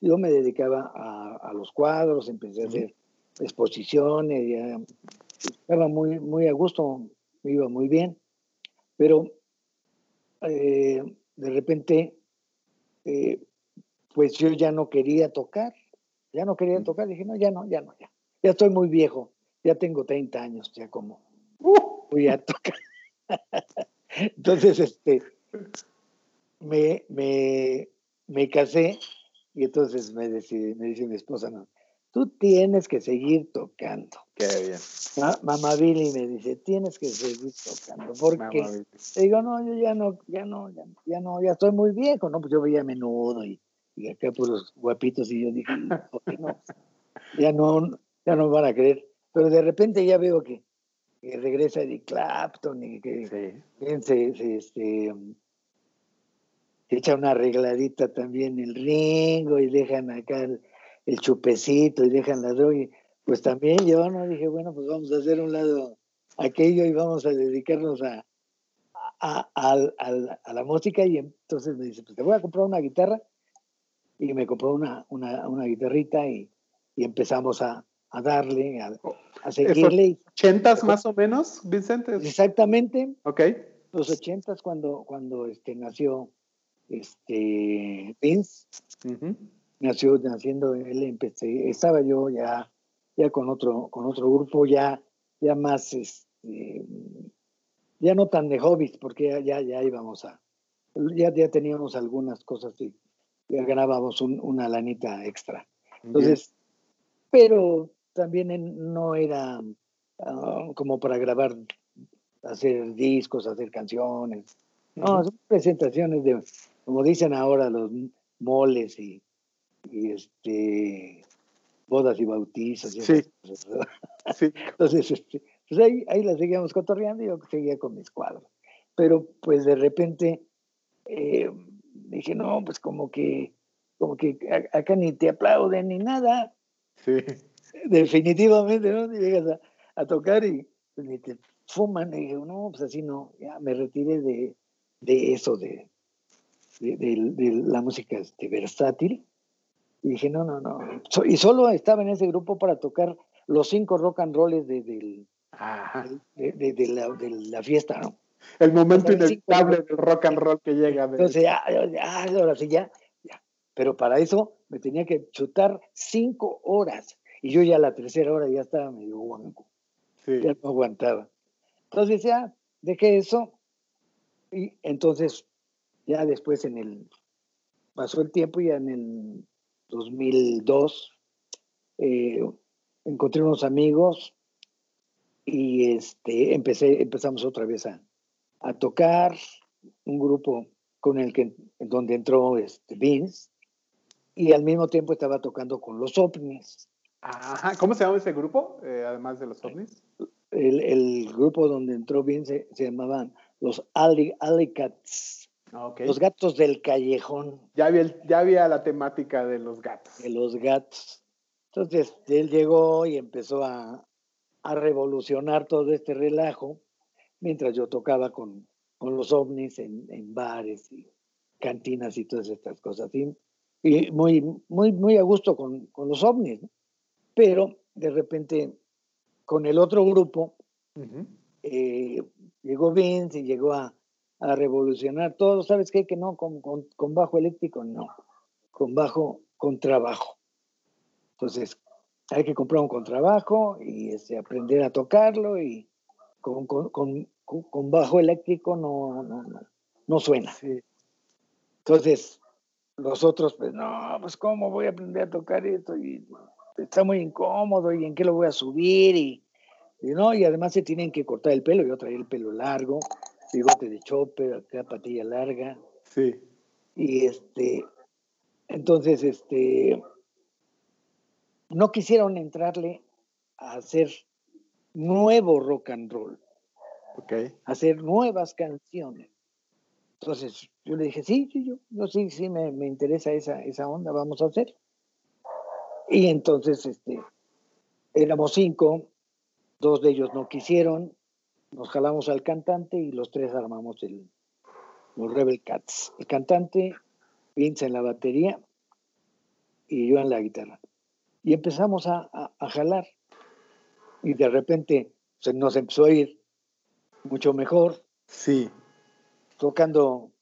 yo me dedicaba a, a los cuadros, empecé a hacer exposiciones, ya, estaba muy, muy a gusto, me iba muy bien. Pero eh, de repente, eh, pues yo ya no quería tocar, ya no quería tocar, dije, no, ya no, ya no, ya. Ya estoy muy viejo, ya tengo 30 años, ya como uh, voy a tocar. Entonces, este, me, me, me casé y entonces me, decidí, me dice mi esposa, no, tú tienes que seguir tocando. Qué bien. mamá Billy me dice, tienes que seguir tocando. Porque digo, no, yo ya no, ya no, ya, no, ya estoy muy viejo, ¿no? Pues yo veía a menudo y, y acá por los guapitos y yo dije, no? ya no, ya no van a creer. Pero de repente ya veo que, regresa Eddie Clapton y que se, se, este, echa una arregladita también el ringo y dejan acá el, el chupecito y dejan la droga. pues también yo no dije, bueno, pues vamos a hacer un lado aquello y vamos a dedicarnos a, a, a, la música y entonces me dice, pues te voy a comprar una guitarra y me compró una, una, una guitarrita y, y, empezamos a, a darle, a, a seguirle. ¿Ochentas más o menos, Vicente? Exactamente. Ok. Los ochentas cuando, cuando este, nació este, Vince. Nació naciendo él, empecé, estaba yo ya, ya con otro, con otro grupo, ya, ya más este, ya no tan de hobbies, porque ya, ya, íbamos a, ya, ya teníamos algunas cosas y ganábamos una lanita extra. Entonces, pero también no era ah, como para grabar, hacer discos, hacer canciones. No, son presentaciones de, como dicen ahora, los moles y, y este bodas y bautizos. sí. sí. Entonces, este, pues ahí, ahí la seguíamos cotorreando y yo seguía con mis cuadros. Pero pues de repente eh, dije, no, pues como que, como que acá ni te aplauden ni nada. Sí. Definitivamente, ¿no? Llegas a, tocar y pues, ni te fuman. Y dije, no, pues así no. Ya me retiré de, de eso, de, de, de, la música este, versátil. Y dije, no, no, no. y solo estaba en ese grupo para tocar los cinco rock and rolls de, la, de, la, fiesta, ¿no? El momento inevitable del rock and roll que llega. Entonces, ya, ya, ahora sí, ya, ya. Pero para eso me tenía que chutar cinco horas. Y yo ya la tercera hora ya estaba medio guanco. Sí. Ya no aguantaba. Entonces ya dejé eso. Y entonces, ya después en el. Pasó el tiempo y ya en el 2002 eh, encontré unos amigos y este, empecé, empezamos otra vez a, a tocar un grupo con el que donde entró este Vince y al mismo tiempo estaba tocando con los ovnis. Ajá. ¿Cómo se llama ese grupo, eh, además de los ovnis? El, el, grupo donde entró Vince se, llamaban los Alley, Cats. Ah, los gatos del callejón. Ya había, ya había la temática de los gatos. De los gatos. Entonces él llegó y empezó a, a revolucionar todo este relajo mientras yo tocaba con, con los ovnis en, en, bares y cantinas y todas estas cosas. Y, y muy, muy, muy a gusto con, con los ovnis. Pero de repente, con el otro grupo, eh, llegó Vince y llegó a, a, revolucionar todo. ¿Sabes qué? Que no, con, con, con bajo eléctrico, no. Con bajo, con trabajo. Entonces, hay que comprar un contrabajo y este, aprender a tocarlo y con, con, con, bajo eléctrico no, no, no, suena. Entonces, los otros, pues no, pues cómo voy a aprender a tocar esto y está muy incómodo y en qué lo voy a subir y, no, y además se tienen que cortar el pelo, yo traía el pelo largo, bigote de chopper, acá patilla larga. Sí. Y este, entonces, este, no quisieron entrarle a hacer nuevo rock and roll, okay. hacer nuevas canciones. Entonces yo le dije, sí, sí, yo, yo sí, sí, me, me, interesa esa, esa onda, vamos a hacer. Y entonces, este, éramos cinco, dos de ellos no quisieron, nos jalamos al cantante y los tres armamos el, los Rebel Cats. El cantante, Vince en la batería y yo en la guitarra y empezamos a, jalar. Y de repente se nos empezó a ir mucho mejor. Sí. Tocando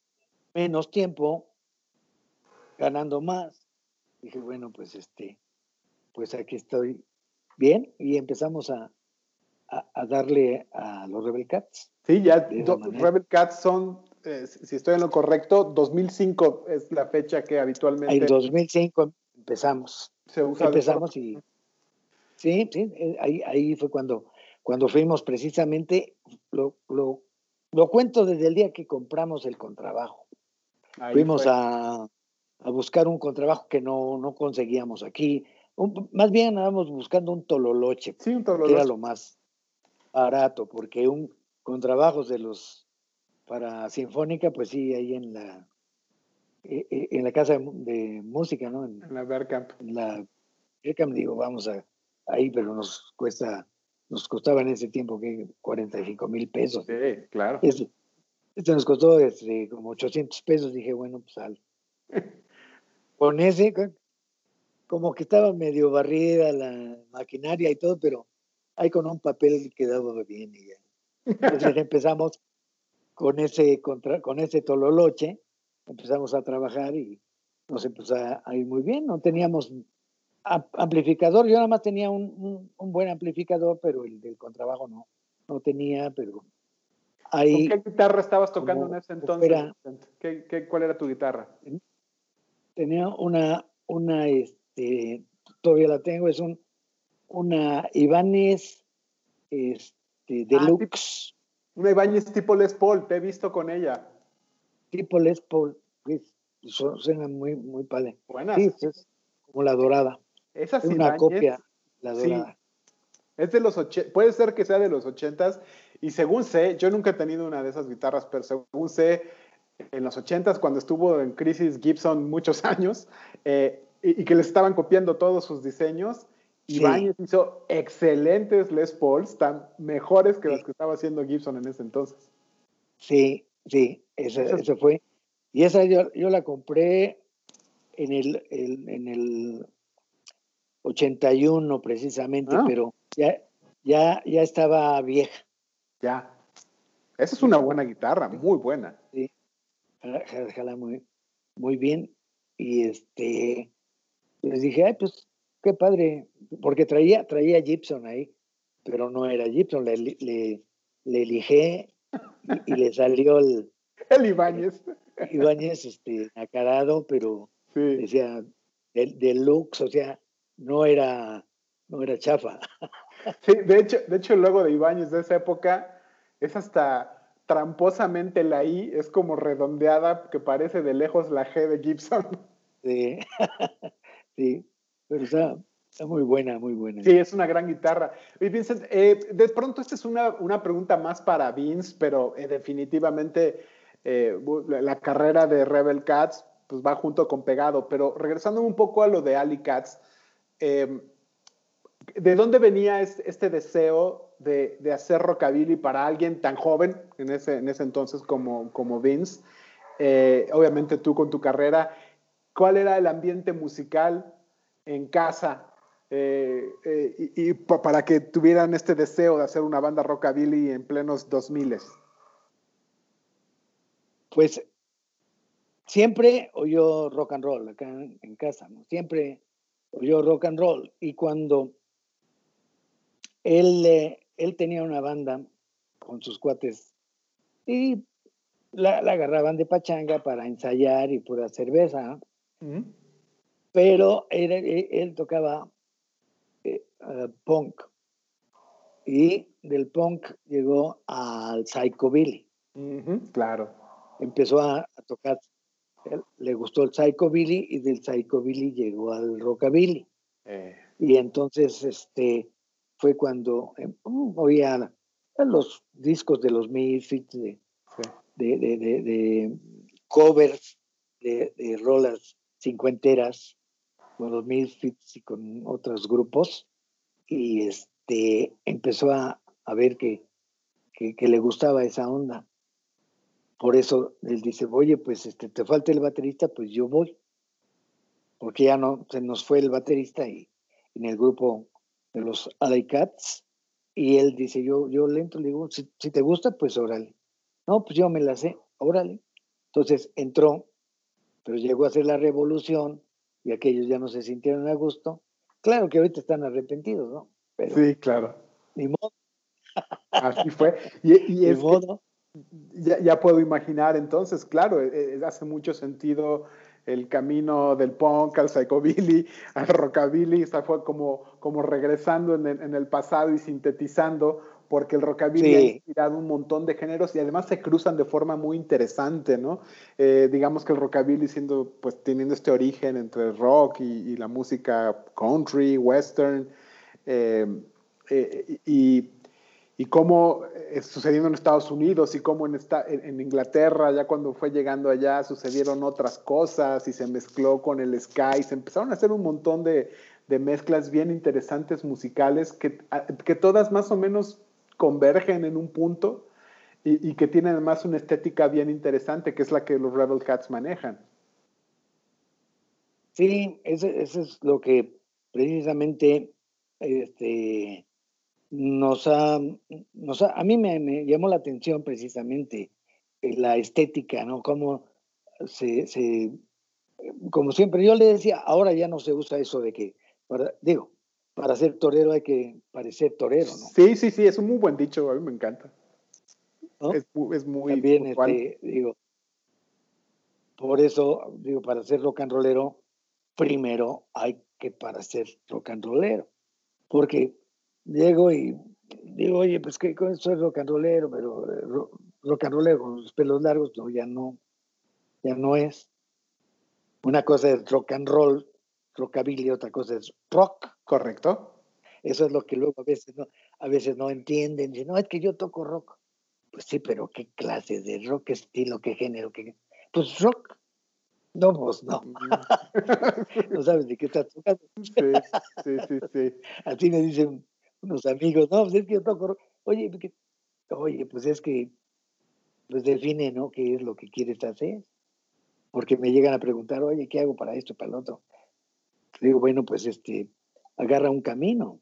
menos tiempo, ganando más. Dije, bueno, pues este, pues aquí estoy bien. Y empezamos a, a, darle a los Rebel Cats. Sí, ya Rebel Cats son, eh, si estoy en lo correcto, 2005 es la fecha que habitualmente. En 2005 empezamos. Empezamos y... Sí, sí, eh, ahí, ahí fue cuando, cuando fuimos precisamente, lo, lo, lo cuento desde el día que compramos el contrabajo. fuimos a, a, buscar un contrabajo que no, no conseguíamos aquí. más bien andábamos buscando un tololoche, sí, un tololoche. que era lo más barato, porque un contrabajo de los para sinfónica, pues sí, ahí en la eh, eh, en la casa de, música, ¿no? En, la Bergkamp. En la Bergkamp, digo, vamos a ahí, pero nos cuesta, nos costaba en ese tiempo que 45 mil pesos. Sí, claro. Este nos costó este, como 800 pesos. Dije, bueno, pues al. Con ese, como que estaba medio barrida la maquinaria y todo, pero ahí con un papel quedaba bien y ya. Entonces empezamos con ese, contra, con ese tololoche, empezamos a trabajar y nos empezó a ir muy bien. No teníamos amplificador, yo nada más tenía un, un, buen amplificador, pero el del contrabajo no, no tenía, pero ahí... ¿Con qué guitarra estabas tocando en ese entonces? ¿Qué, qué, cuál era tu guitarra? Tenía una, una, este, todavía la tengo, es un, una Ibanez este, ah, Deluxe. una Ibanez tipo Les Paul, te he visto con ella. Tipo Les Paul, suena muy, muy padre. Buena. Sí, es como la dorada. Esa es una copia, la dorada. Es de los puede ser que sea de los ochentas, y según sé, yo nunca he tenido una de esas guitarras, pero según sé, en los ochentas, cuando estuvo en crisis Gibson muchos años, eh, y, que le estaban copiando todos sus diseños, y hizo excelentes Les Pauls, tan mejores que las que estaba haciendo Gibson en ese entonces. Sí, sí, eso, fue. Y esa yo, yo la compré en el, en el 81 precisamente, ah. pero ya, ya, ya estaba vieja. Ya. Esa es una buena guitarra, muy buena. Sí, jala muy, muy bien. Y este, les dije, ay, pues qué padre, porque traía, traía Gibson ahí, pero no era Gibson, le, le, le elige y, le salió el... El Ibáñez. Ibáñez, este, acarado, pero decía, deluxe, o sea, no era, no era chafa. Sí, de hecho, de hecho, el logo de Ibáñez de esa época es hasta tramposamente la I, es como redondeada, que parece de lejos la G de Gibson. Sí, sí, pero está, muy buena, muy buena. Sí, es una gran guitarra. Y Vincent, eh, de pronto esta es una, una, pregunta más para Vince, pero eh, definitivamente eh, la carrera de Rebel Cats pues va junto con pegado, pero regresando un poco a lo de Ali Cats, Em, ¿de dónde venía este, deseo de, hacer rockabilly para alguien tan joven en ese, en ese entonces como, como Vince? Eh, obviamente tú con tu carrera, ¿cuál era el ambiente musical en casa eh, eh, y, para que tuvieran este deseo de hacer una banda rockabilly en plenos 2000? Pues siempre oyó rock and roll acá en, casa, ¿no? Siempre yo rock and roll. Y cuando él, él tenía una banda con sus cuates y la, agarraban de pachanga para ensayar y pura cerveza. Pero él, tocaba eh, punk. Y del punk llegó al psychobilly. claro. Empezó a, tocar le gustó el psychobilly y del psychobilly llegó al rockabilly. Eh. Y entonces este, fue cuando em, uh, oía los discos de los Misfits, de, de, de, de, covers de, rolas cincuenteras con los Misfits y con otros grupos. Y este, empezó a, a ver que, que, que le gustaba esa onda. Por eso él dice, oye, pues este, te falta el baterista, pues yo voy. Porque ya no, se nos fue el baterista y en el grupo de los Alley Cats. Y él dice, yo, yo lento, le digo, si, te gusta, pues órale. No, pues yo me la sé, órale. Entonces entró, pero llegó a hacer la revolución y aquellos ya no se sintieron a gusto. Claro que ahorita están arrepentidos, ¿no? sí, claro. Ni modo. Así fue. Y, es modo. Ya, puedo imaginar entonces, claro, eh, eh, hace mucho sentido el camino del punk al psychobilly, al rockabilly, o fue como, como regresando en el, pasado y sintetizando, porque el rockabilly ha inspirado un montón de géneros y además se cruzan de forma muy interesante, ¿no? Eh, digamos que el rockabilly siendo, pues teniendo este origen entre el rock y, la música country, western, y y cómo eh, sucediendo en Estados Unidos y cómo en, en, Inglaterra, ya cuando fue llegando allá, sucedieron otras cosas y se mezcló con el sky, se empezaron a hacer un montón de, de mezclas bien interesantes musicales que, que, todas más o menos convergen en un punto. y, que tiene además una estética bien interesante, que es la que los Rebel Cats manejan. Sí, eso, es lo que precisamente este, nos ha, nos a mí me, llamó la atención precisamente eh, la estética, ¿no? Como se, se, como siempre yo le decía, ahora ya no se usa eso de que, para, digo, para ser torero hay que parecer torero, ¿no? Sí, sí, sí, es un muy buen dicho, a mí me encanta. Es, es, muy... También, este, digo, por eso, digo, para ser rock and rollero, primero hay que para ser rock and rollero, porque llego y digo, oye, pues que soy rock and rollero, pero eh, rock and rollero con los pelos largos, no, ya no, ya no es. Una cosa es rock and roll, rockabilly, otra cosa es rock. Correcto. Eso es lo que luego a veces no, a veces no entienden. Dicen, no, es que yo toco rock. Pues sí, pero ¿qué clase de rock, estilo, qué género? Qué... Pues rock. No, pues no. no sabes de qué estás tocando. sí, sí, sí, sí. Así me dicen unos amigos, no, pues es que yo toco. Oye, oye, pues es que, pues define, ¿no? ¿Qué es lo que quieres hacer? Porque me llegan a preguntar, oye, ¿qué hago para esto, para el otro? Digo, bueno, pues este, agarra un camino,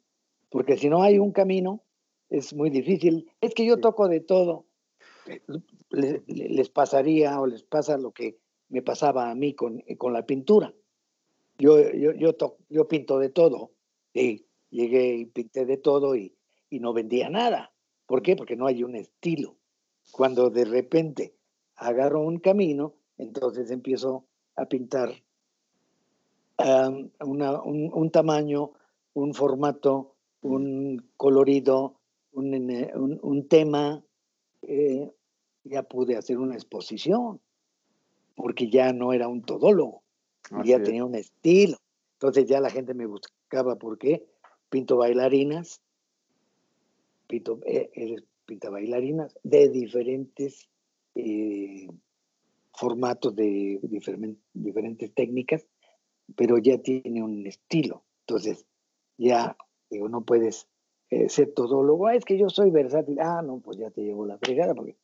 porque si no hay un camino, es muy difícil. Es que yo toco de todo. Les, pasaría o les pasa lo que me pasaba a mí con, con la pintura. Yo, yo, yo, yo pinto de todo. Y llegué y pinté de todo y, y no vendía nada. ¿Por qué? Porque no hay un estilo. Cuando de repente agarro un camino, entonces empiezo a pintar un, tamaño, un formato, un colorido, un, tema, eh, ya pude hacer una exposición, porque ya no era un todólogo, ya tenía un estilo. Entonces ya la gente me buscaba, ¿por qué? Pinto bailarinas, pinto, eh, pinta bailarinas de diferentes eh, formatos, de diferentes técnicas, pero ya tiene un estilo. Entonces, ya digo, no puedes eh, ser todólogo. Ah, es que yo soy versátil. Ah, no, pues ya te llevo la fregada porque.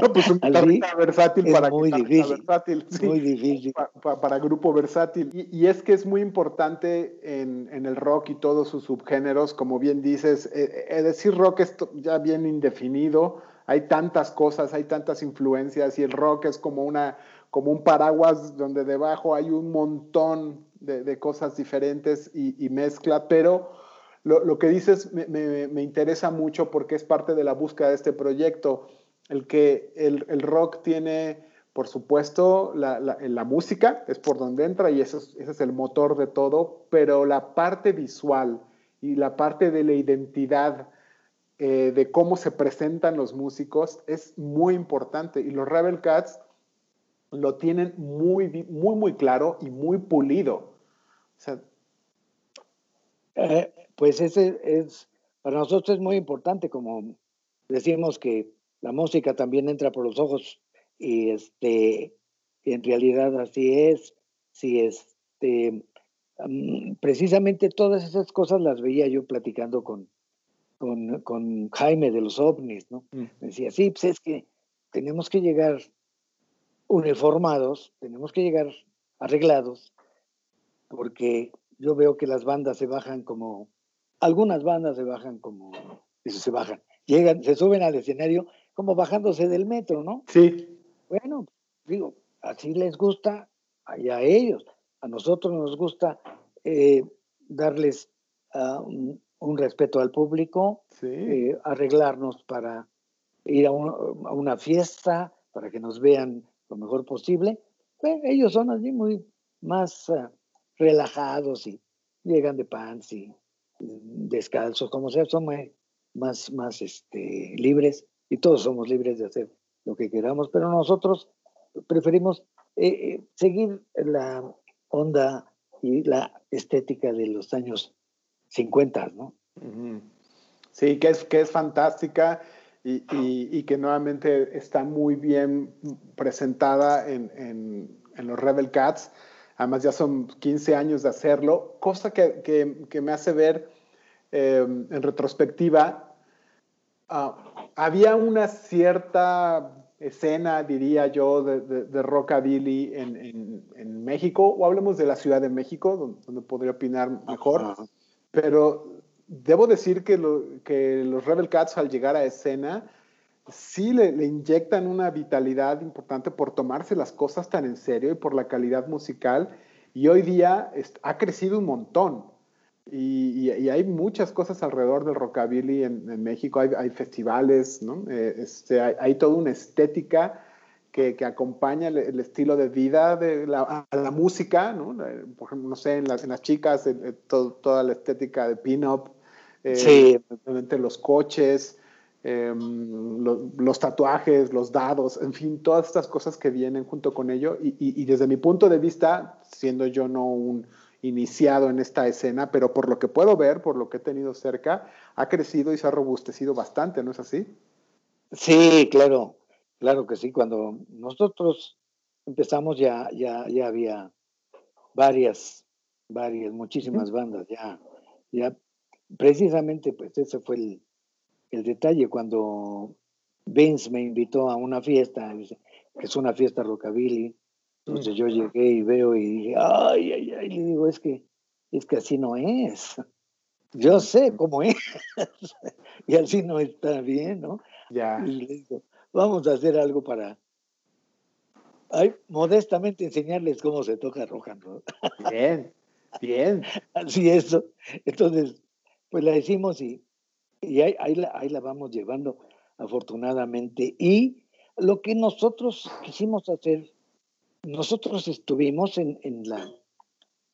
No, pues un guitarrista versátil para muy difícil, versátil, muy difícil. Para, grupo versátil. Y, es que es muy importante en, en, el rock y todos sus subgéneros, como bien dices, eh, eh, decir rock es ya bien indefinido, hay tantas cosas, hay tantas influencias y el rock es como una como un paraguas donde debajo hay un montón de, cosas diferentes y, mezcla, pero lo, que dices me, interesa mucho porque es parte de la búsqueda de este proyecto, el que el, rock tiene, por supuesto, la, la, música, es por donde entra y ese es el motor de todo, pero la parte visual y la parte de la identidad, eh, de cómo se presentan los músicos, es muy importante. Y los Rebel Cats lo tienen muy, muy, muy claro y muy pulido. Eh, pues ese es, para nosotros es muy importante, como decimos que la música también entra por los ojos y este, en realidad así es, si este, mm, precisamente todas esas cosas las veía yo platicando con, con, Jaime de los ovnis, ¿no? Mm. decía, sí, pues es que tenemos que llegar uniformados, tenemos que llegar arreglados, porque yo veo que las bandas se bajan como, algunas bandas se bajan como, se bajan, llegan, se suben al escenario como bajándose del metro, ¿no? Sí. Bueno, digo, así les gusta a ellos. A nosotros nos gusta eh, darles ah, un, respeto al público, eh, arreglarnos para ir a, a, una fiesta, para que nos vean lo mejor posible. ellos son así muy más eh, relajados y llegan de pants y descalzos, como sea, son más, más este, libres y todos somos libres de hacer lo que queramos, pero nosotros preferimos eh, eh, seguir la onda y la estética de los años 50, ¿no? Sí, que es, que es fantástica y, que nuevamente está muy bien presentada en, los Rebel Cats. Además ya son 15 años de hacerlo, cosa que, me hace ver em, en retrospectiva ah, había una cierta escena, diría yo, de, rockabilly en, México, o hablemos de la Ciudad de México, donde, podría opinar mejor, pero debo decir que, que, los Rebel Cats al llegar a escena sí le, inyectan una vitalidad importante por tomarse las cosas tan en serio y por la calidad musical, y hoy día ha crecido un montón. Y, hay muchas cosas alrededor del rockabilly en, México, hay, festivales, ¿no? Eh, este, hay, toda una estética que, acompaña el, estilo de vida de la, a la música, ¿no? por ejemplo, no sé, en, las chicas, toda la estética de pin-up, eh, sí. los coches, los, tatuajes, los dados, en fin, todas estas cosas que vienen junto con ello. y desde mi punto de vista, siendo yo no un iniciado en esta escena, pero por lo que puedo ver, por lo que he tenido cerca, ha crecido y se ha robustecido bastante, ¿no es así? Sí, claro, claro que sí. Cuando nosotros empezamos ya, ya, ya había varias, varias, muchísimas bandas, ya, ya, precisamente, pues ese fue el, el detalle cuando Vince me invitó a una fiesta, que es una fiesta rockabilly, entonces yo llegué y veo y dije, ay, ay, ay, le digo, es que, es que así no es. Yo sé cómo es. y así no está bien, ¿no? Ya. Y le digo, vamos a hacer algo para, ay, modestamente enseñarles cómo se toca roja Bien, bien. Así es. Entonces, pues la decimos y, y ahí, ahí, la, ahí la vamos llevando, afortunadamente. Y lo que nosotros quisimos hacer nosotros estuvimos en, la,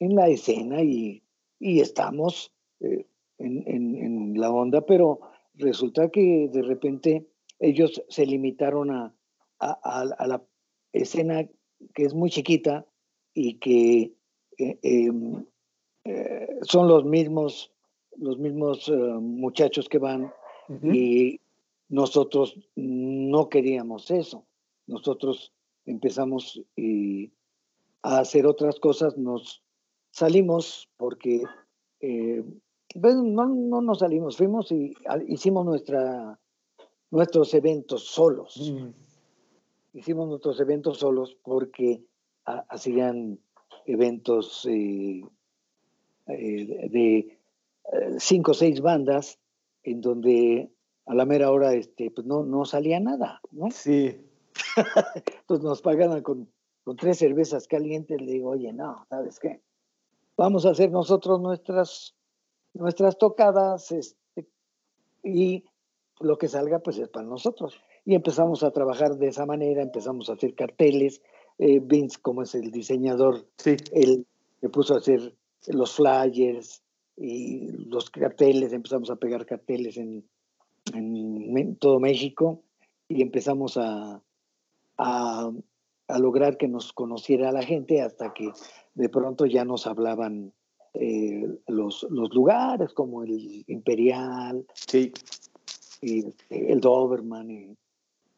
en la escena y, estamos eh, en, la onda, pero resulta que de repente ellos se limitaron a, la escena que es muy chiquita y que eh, em, eh, son los mismos, los mismos muchachos que van y nosotros no queríamos eso. Nosotros empezamos a hacer otras cosas, nos salimos porque, eh, no, no nos salimos, fuimos y hicimos nuestra, nuestros eventos solos. Mm. Hicimos nuestros eventos solos porque hacían eventos eh, eh, de cinco o seis bandas en donde a la mera hora este, pues no, no salía nada, ¿no? Sí. Entonces nos pagan con, con, tres cervezas calientes. Le digo, oye, no, ¿sabes qué? Vamos a hacer nosotros nuestras, nuestras tocadas este, y lo que salga pues es para nosotros. Y empezamos a trabajar de esa manera, empezamos a hacer carteles. Eh, Vince, como es el diseñador, sí. él me puso a hacer los flyers y los carteles, empezamos a pegar carteles en, en todo México y empezamos a, a, lograr que nos conociera la gente hasta que de pronto ya nos hablaban eh, los, los, lugares como el Imperial sí. y el Doberman y,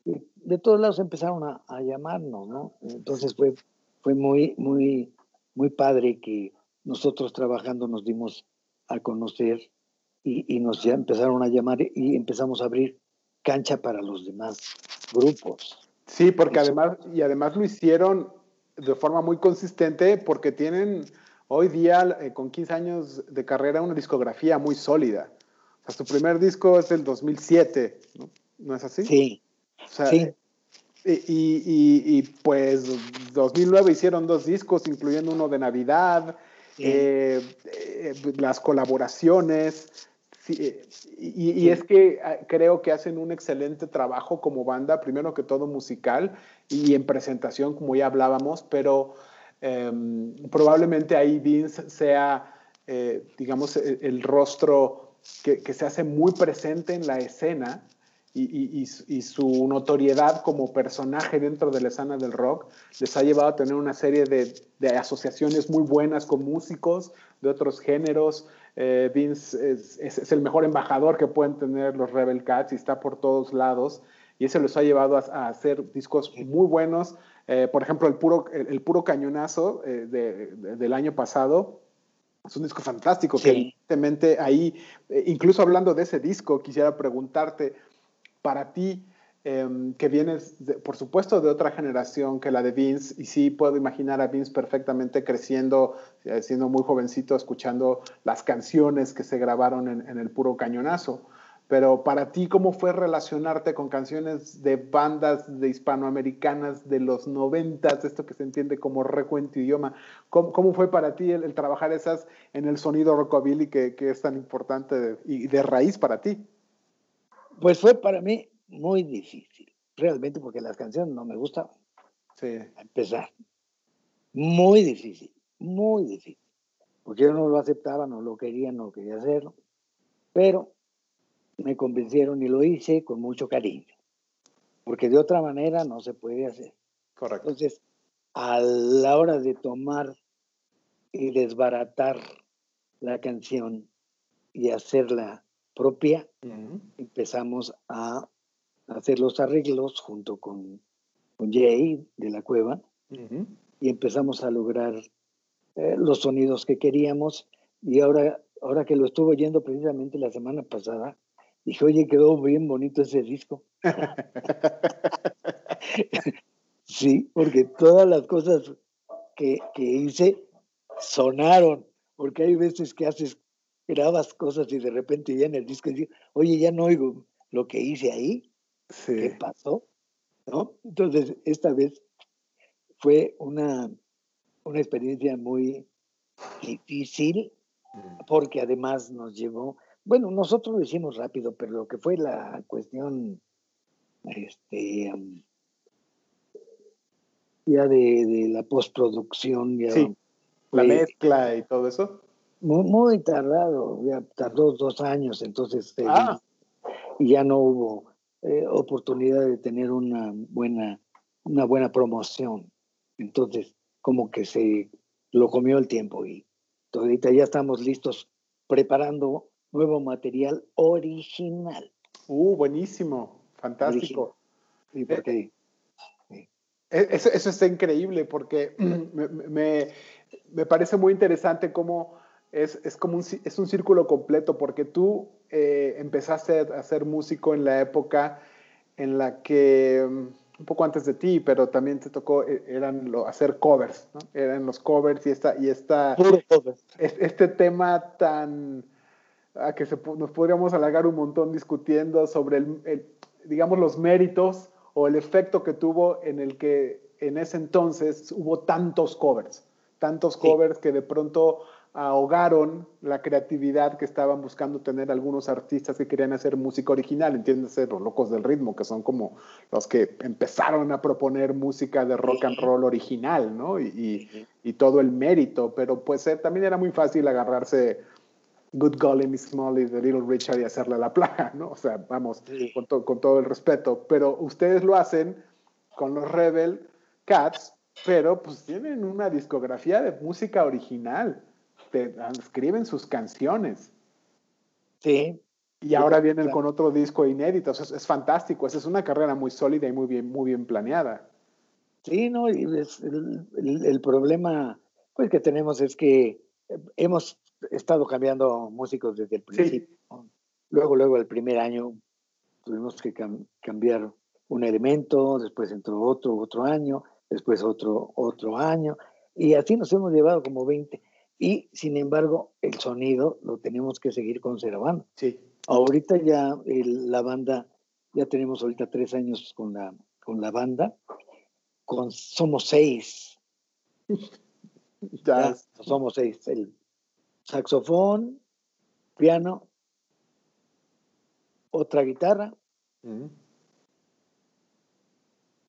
de todos lados empezaron a, llamarnos, ¿no? Entonces fue, fue muy, muy, muy padre que nosotros trabajando nos dimos a conocer y, y, nos ya empezaron a llamar y empezamos a abrir cancha para los demás grupos. Sí, porque además, y además lo hicieron de forma muy consistente porque tienen hoy día, eh, con 15 años de carrera, una discografía muy sólida. O sea, su primer disco es del 2007, ¿no? ¿No es así? Sí. sí. Eh, y, y, pues 2009 hicieron dos discos, incluyendo uno de Navidad, eh, las colaboraciones, eh, y, es que ah, creo que hacen un excelente trabajo como banda, primero que todo musical y en presentación, como ya hablábamos, pero em, probablemente ahí Vince sea, eh, digamos, e, el, rostro que, que, se hace muy presente en la escena y, y, su notoriedad como personaje dentro de la escena del rock les ha llevado a tener una serie de, de asociaciones muy buenas con músicos de otros géneros. Eh, Vince es, el mejor embajador que pueden tener los Rebel Cats y está por todos lados. Y eso los ha llevado a, hacer discos muy buenos. Eh, por ejemplo, el puro, el, puro cañonazo eh, del año pasado es un disco fantástico que evidentemente ahí, incluso hablando de ese disco, quisiera preguntarte, para ti, em, que vienes, por supuesto, de otra generación que la de Vince, y sí puedo imaginar a Vince perfectamente creciendo, eh, siendo muy jovencito, escuchando las canciones que se grabaron en el puro cañonazo. Pero para ti, ¿cómo fue relacionarte con canciones de bandas de hispanoamericanas de los noventas, esto que se entiende como recuento idioma? ¿Cómo, cómo fue para ti el, trabajar esas en el sonido rockabilly que, que es tan importante y de raíz para ti? Pues fue para mí muy difícil, realmente, porque las canciones no me gustaban. Sí. A empezar. Muy difícil, muy difícil. Porque yo no lo aceptaba, no lo quería, no quería hacerlo. Pero me convencieron y lo hice con mucho cariño, porque de otra manera no se puede hacer. Correcto. Entonces, a la hora de tomar y desbaratar la canción y hacerla propia, empezamos a hacer los arreglos junto con, con Jay de la cueva. Y empezamos a lograr eh, los sonidos que queríamos. Y ahora, ahora que lo estuve oyendo precisamente la semana pasada, Dije, oye, quedó bien bonito ese disco. sí, porque todas las cosas que, hice sonaron, porque hay veces que haces, grabas cosas y de repente ya en el disco dices, oye, ya no oigo lo que hice ahí, ¿qué pasó? ¿No? Entonces, esta vez fue una, una experiencia muy difícil, mm. porque además nos llevó bueno, nosotros lo hicimos rápido, pero lo que fue la cuestión, este, ya de, la postproducción, ya la mezcla y todo eso. Muy, muy tardado, ya tardó dos años, entonces eh, ah. y ya no hubo eh, oportunidad de tener una buena, una buena promoción. Entonces, como que se lo comió el tiempo y ahorita ya estamos listos preparando nuevo material original. Uh, buenísimo, fantástico. ¿Y por qué? E, eso, eso, está increíble porque me, me, parece muy interesante cómo es, es como un, es un círculo completo porque tú eh, empezaste a ser músico en la época en la que, mm, un poco antes de ti, pero también te tocó, eh, eran lo, hacer covers, ¿no? Eran los covers y esta, y esta, este tema tan a que se, nos podríamos alargar un montón discutiendo sobre, el, digamos, los méritos o el efecto que tuvo en el que en ese entonces hubo tantos covers, tantos covers que de pronto ahogaron la creatividad que estaban buscando tener algunos artistas que querían hacer música original, entiéndase, los locos del ritmo, que son como los que empezaron a proponer música de rock and roll original, ¿no? Y, y, todo el mérito, pero pues eh, también era muy fácil agarrarse Good Golly Miss Molly de Little Richard y hacerle la plaga, ¿no? O sea, vamos, con, con, todo el respeto. Pero ustedes lo hacen con los Rebel Cats, pero pues tienen una discografía de música original. Te, escriben sus canciones. Sí. Y ahora vienen con otro disco inédito. es, fantástico. Esa es una carrera muy sólida y muy bien, muy bien planeada. Sí, no, el, el, el problema pues, que tenemos es que hemos he estado cambiando músicos desde el principio. Luego, luego, el primer año tuvimos que cambiar un elemento, después entró otro, otro año, después otro, otro año, y así nos hemos llevado como 20. Y sin embargo, el sonido lo tenemos que seguir conservando. Sí. Ahorita ya la banda, ya tenemos ahorita tres años con la, con la banda, con, somos seis. ya. somos seis. El, saxofón, piano, otra guitarra,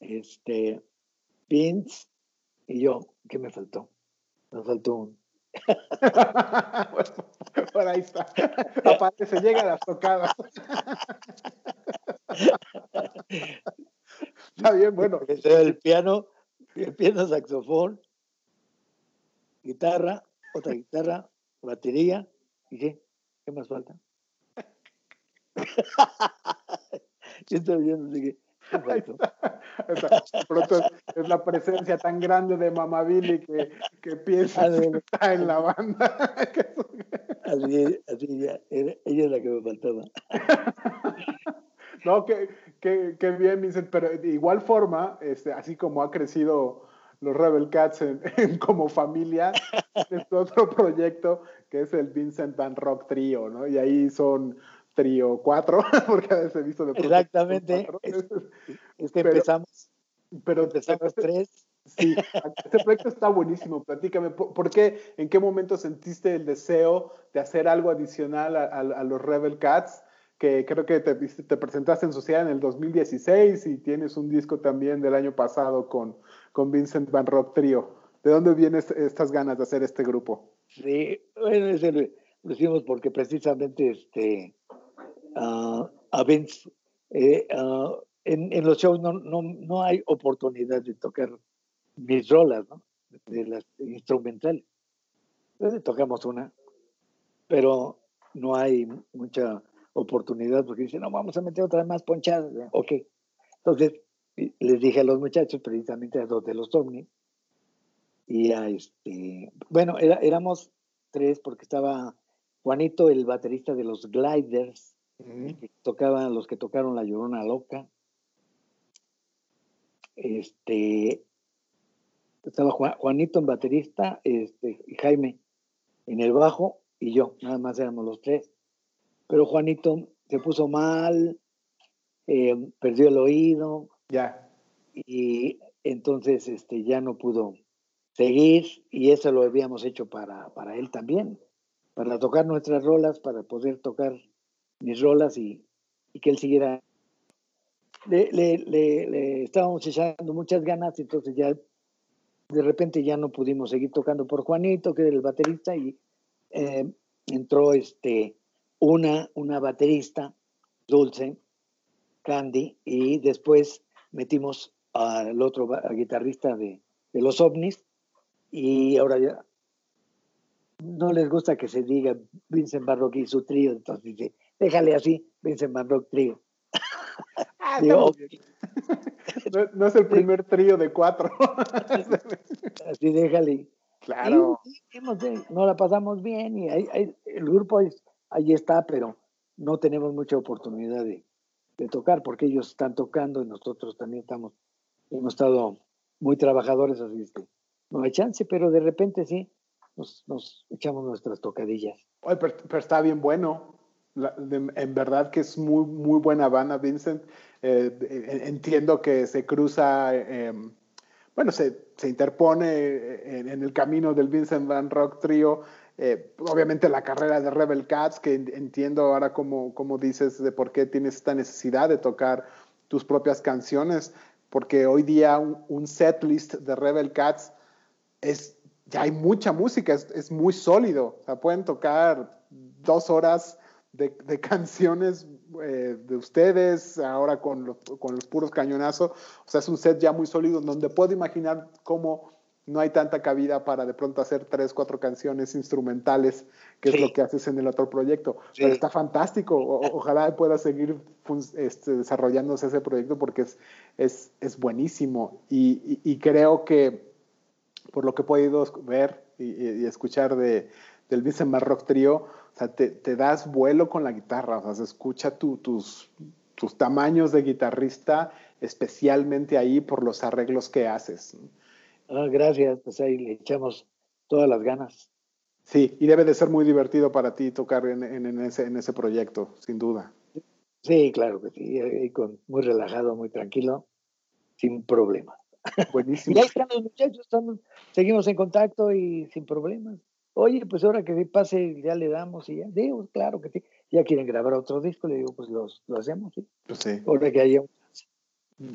este, pins y yo. ¿Qué me faltó? Me faltó un. por ahí está. Aparte se llega a las tocadas. está bien, bueno. El piano, el piano, saxofón, guitarra, otra guitarra, batería, ¿y qué? ¿Qué más falta? Yo estoy viendo, así Pronto es la presencia tan grande de Mama Billy que, que piensa que está en la banda. así, así ya, ella es la que me faltaba. No, qué, qué, qué, bien, Vincent, pero de igual forma, este, así como ha crecido los Rebel Cats en, como familia, es otro proyecto que es el Vincent Van Rock Trio, ¿no? Y ahí son trío cuatro, porque a veces he visto de Exactamente. Es, es, que empezamos, pero empezamos tres. Sí, este proyecto está buenísimo. Platícame, ¿por qué, en qué momento sentiste el deseo de hacer algo adicional a, a, los Rebel Cats? Que creo que te, te, presentaste en Sociedad en el 2016 y tienes un disco también del año pasado con, con Vincent Van Rock Trio. ¿De dónde vienen estas ganas de hacer este grupo? Sí, bueno, lo hicimos porque precisamente este, uh, a Vince, eh, uh, en, en, los shows no, no, no hay oportunidad de tocar mis rolas, ¿no? De las instrumentales. Entonces tocamos una, pero no hay mucha oportunidad porque dicen, no, vamos a meter otra más ponchadas. Ok. Entonces les dije a los muchachos, precisamente a los de los Omni, y a este, bueno, era, éramos tres porque estaba Juanito, el baterista de los Gliders, que tocaban, los que tocaron La Llorona Loca. Este, estaba Juanito en baterista, este, y Jaime en el bajo y yo, nada más éramos los tres. Pero Juanito se puso mal, eh, perdió el oído. Ya. Y entonces este, ya no pudo seguir y eso lo habíamos hecho para, para él también, para tocar nuestras rolas, para poder tocar mis rolas y, y que él siguiera. Le, le, le, estábamos echando muchas ganas, entonces ya de repente ya no pudimos seguir tocando por Juanito, que era el baterista, y eh, entró este, una, una baterista, Dulce, Candy, y después metimos al otro guitarrista de, de, los ovnis, y ahora ya no les gusta que se diga Vincent Barrock y su trío, entonces dice, déjale así, Vincent Barrock trío. Ah, no, es el primer trío de cuatro. Así déjale. Claro. no la pasamos bien y el grupo ahí está, pero no tenemos mucha oportunidad de, tocar porque ellos están tocando y nosotros también estamos, hemos estado muy trabajadores, así que no hay chance, pero de repente sí, nos, nos echamos nuestras tocadillas. pero, está bien bueno. En verdad que es muy, muy buena banda, Vincent. Eh, entiendo que se cruza, em, bueno, se, se interpone en, el camino del Vincent Van Rock Trio, eh, obviamente la carrera de Rebel Cats, que entiendo ahora como, como dices de por qué tienes esta necesidad de tocar tus propias canciones, porque hoy día un, un set list de Rebel Cats es, ya hay mucha música, es, es muy sólido, o sea, pueden tocar dos horas de, de canciones eh, de ustedes, ahora con los, con los puros cañonazos. O sea, es un set ya muy sólido donde puedo imaginar cómo no hay tanta cabida para de pronto hacer tres, cuatro canciones instrumentales, que es lo que haces en el otro proyecto. Pero está fantástico. ojalá pueda seguir este, desarrollándose ese proyecto porque es, es, es buenísimo. Y, y, creo que, por lo que he podido ver y, y escuchar de, del Vincent Rock Trio, o sea, te, te, das vuelo con la guitarra, o sea, se escucha tu, tus, tus tamaños de guitarrista, especialmente ahí por los arreglos que haces. Ah, gracias, pues ahí le echamos todas las ganas. Sí, y debe de ser muy divertido para ti tocar en, en, ese, en ese proyecto, sin duda. Sí, claro que sí, con, muy relajado, muy tranquilo, sin problema. Buenísimo. y ahí están los muchachos, seguimos en contacto y sin problemas. Oye, pues ahora que pase, ya le damos y ya. Digo, claro que sí. Ya quieren grabar otro disco, le digo, pues los, lo hacemos, ¿sí? Pues sí. Ahora que haya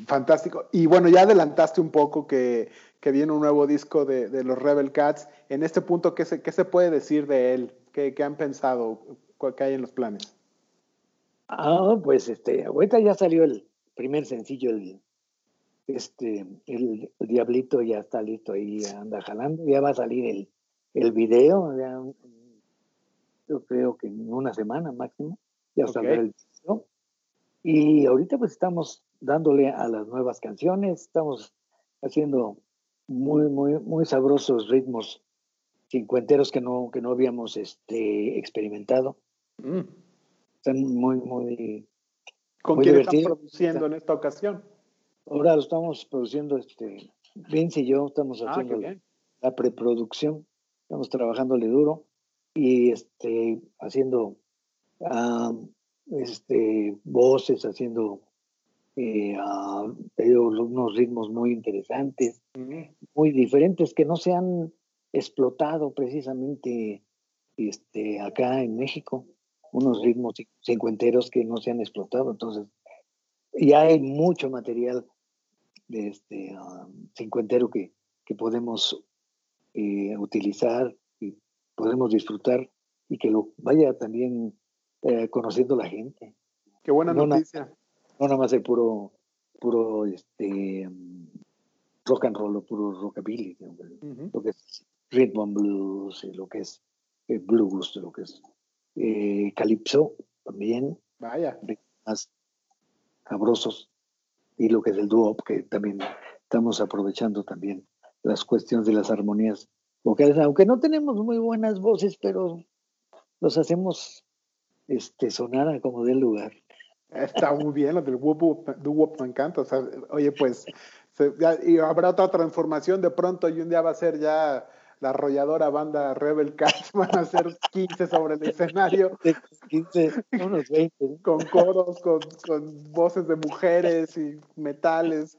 Fantástico. Y bueno, ya adelantaste un poco que, que viene un nuevo disco de, de, los Rebel Cats. En este punto, ¿qué se, qué se puede decir de él? ¿Qué, ¿Qué, han pensado? ¿Qué hay en los planes? Ah, pues este, ahorita ya salió el primer sencillo, el, este, el, el Diablito ya está listo ahí, anda jalando. Ya va a salir el el video, yo creo que en una semana máximo, ya saldrá el video. Y ahorita pues estamos dándole a las nuevas canciones, estamos haciendo muy, muy, muy sabrosos ritmos cincuenteros que no, que no habíamos este, experimentado. Mm. Están muy, muy, ¿Con Muy quién divertido. están produciendo en esta ocasión? Ahora lo estamos produciendo, este, Vince y yo estamos Ah, haciendo bien. la preproducción, estamos trabajándole duro y este, haciendo ah, este, voces, haciendo eh, ah, unos ritmos muy interesantes, muy diferentes que no se han explotado precisamente este, acá en México, unos ritmos cin- cincuenteros que no se han explotado, entonces ya hay mucho material de este ah, cincuentero que, que podemos eh, utilizar y podemos disfrutar y que lo vaya también eh, conociendo la gente, Qué buena No, no. noticia. no nada más el puro, puro este mm, rock and roll o puro rockabilly, ¿no? Ujú. lo que es rhythm and blues, lo que es eh, blues, lo que es eh, calypso también, Vaya. más sabrosos, y lo que es el dúo, que también estamos aprovechando también las cuestiones de las armonías vocales, aunque no tenemos muy buenas voces, pero los hacemos este, sonar como del lugar. Está muy bien, lo del whoop whoop, do whoop me encanta. O sea, oye, pues, se- ya- y habrá otra transformación de pronto y un día va a ser ya la arrolladora banda Rebel Cats, van a ser 15 sobre el escenario De 15, unos 20. ¿no? con coros, con, con voces de mujeres y metales.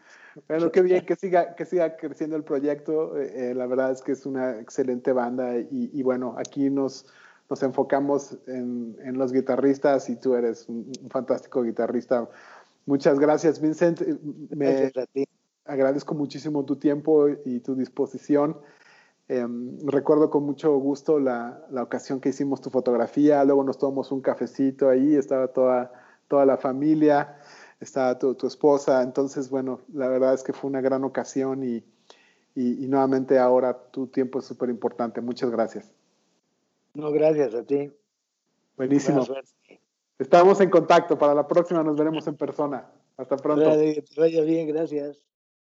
Bueno, qué bien que siga, que siga creciendo el proyecto. eh, eh, la verdad es que es una excelente banda y, y bueno, aquí nos, nos enfocamos en, en los guitarristas y tú eres un, un fantástico guitarrista. Muchas gracias, Vincent. Eh, Me Gracias a ti. agradezco muchísimo tu tiempo y tu disposición. Eh, recuerdo con mucho gusto la, la ocasión que hicimos tu fotografía, luego nos tomamos un cafecito ahí, estaba toda, toda la familia, estaba tu, tu esposa, entonces bueno, la verdad es que fue una gran ocasión y, y, y nuevamente ahora tu tiempo es súper importante. Muchas gracias. No, gracias a ti. Buenísimo. Estamos en contacto, para la próxima nos veremos en persona. Hasta pronto. Vaya bien, gracias.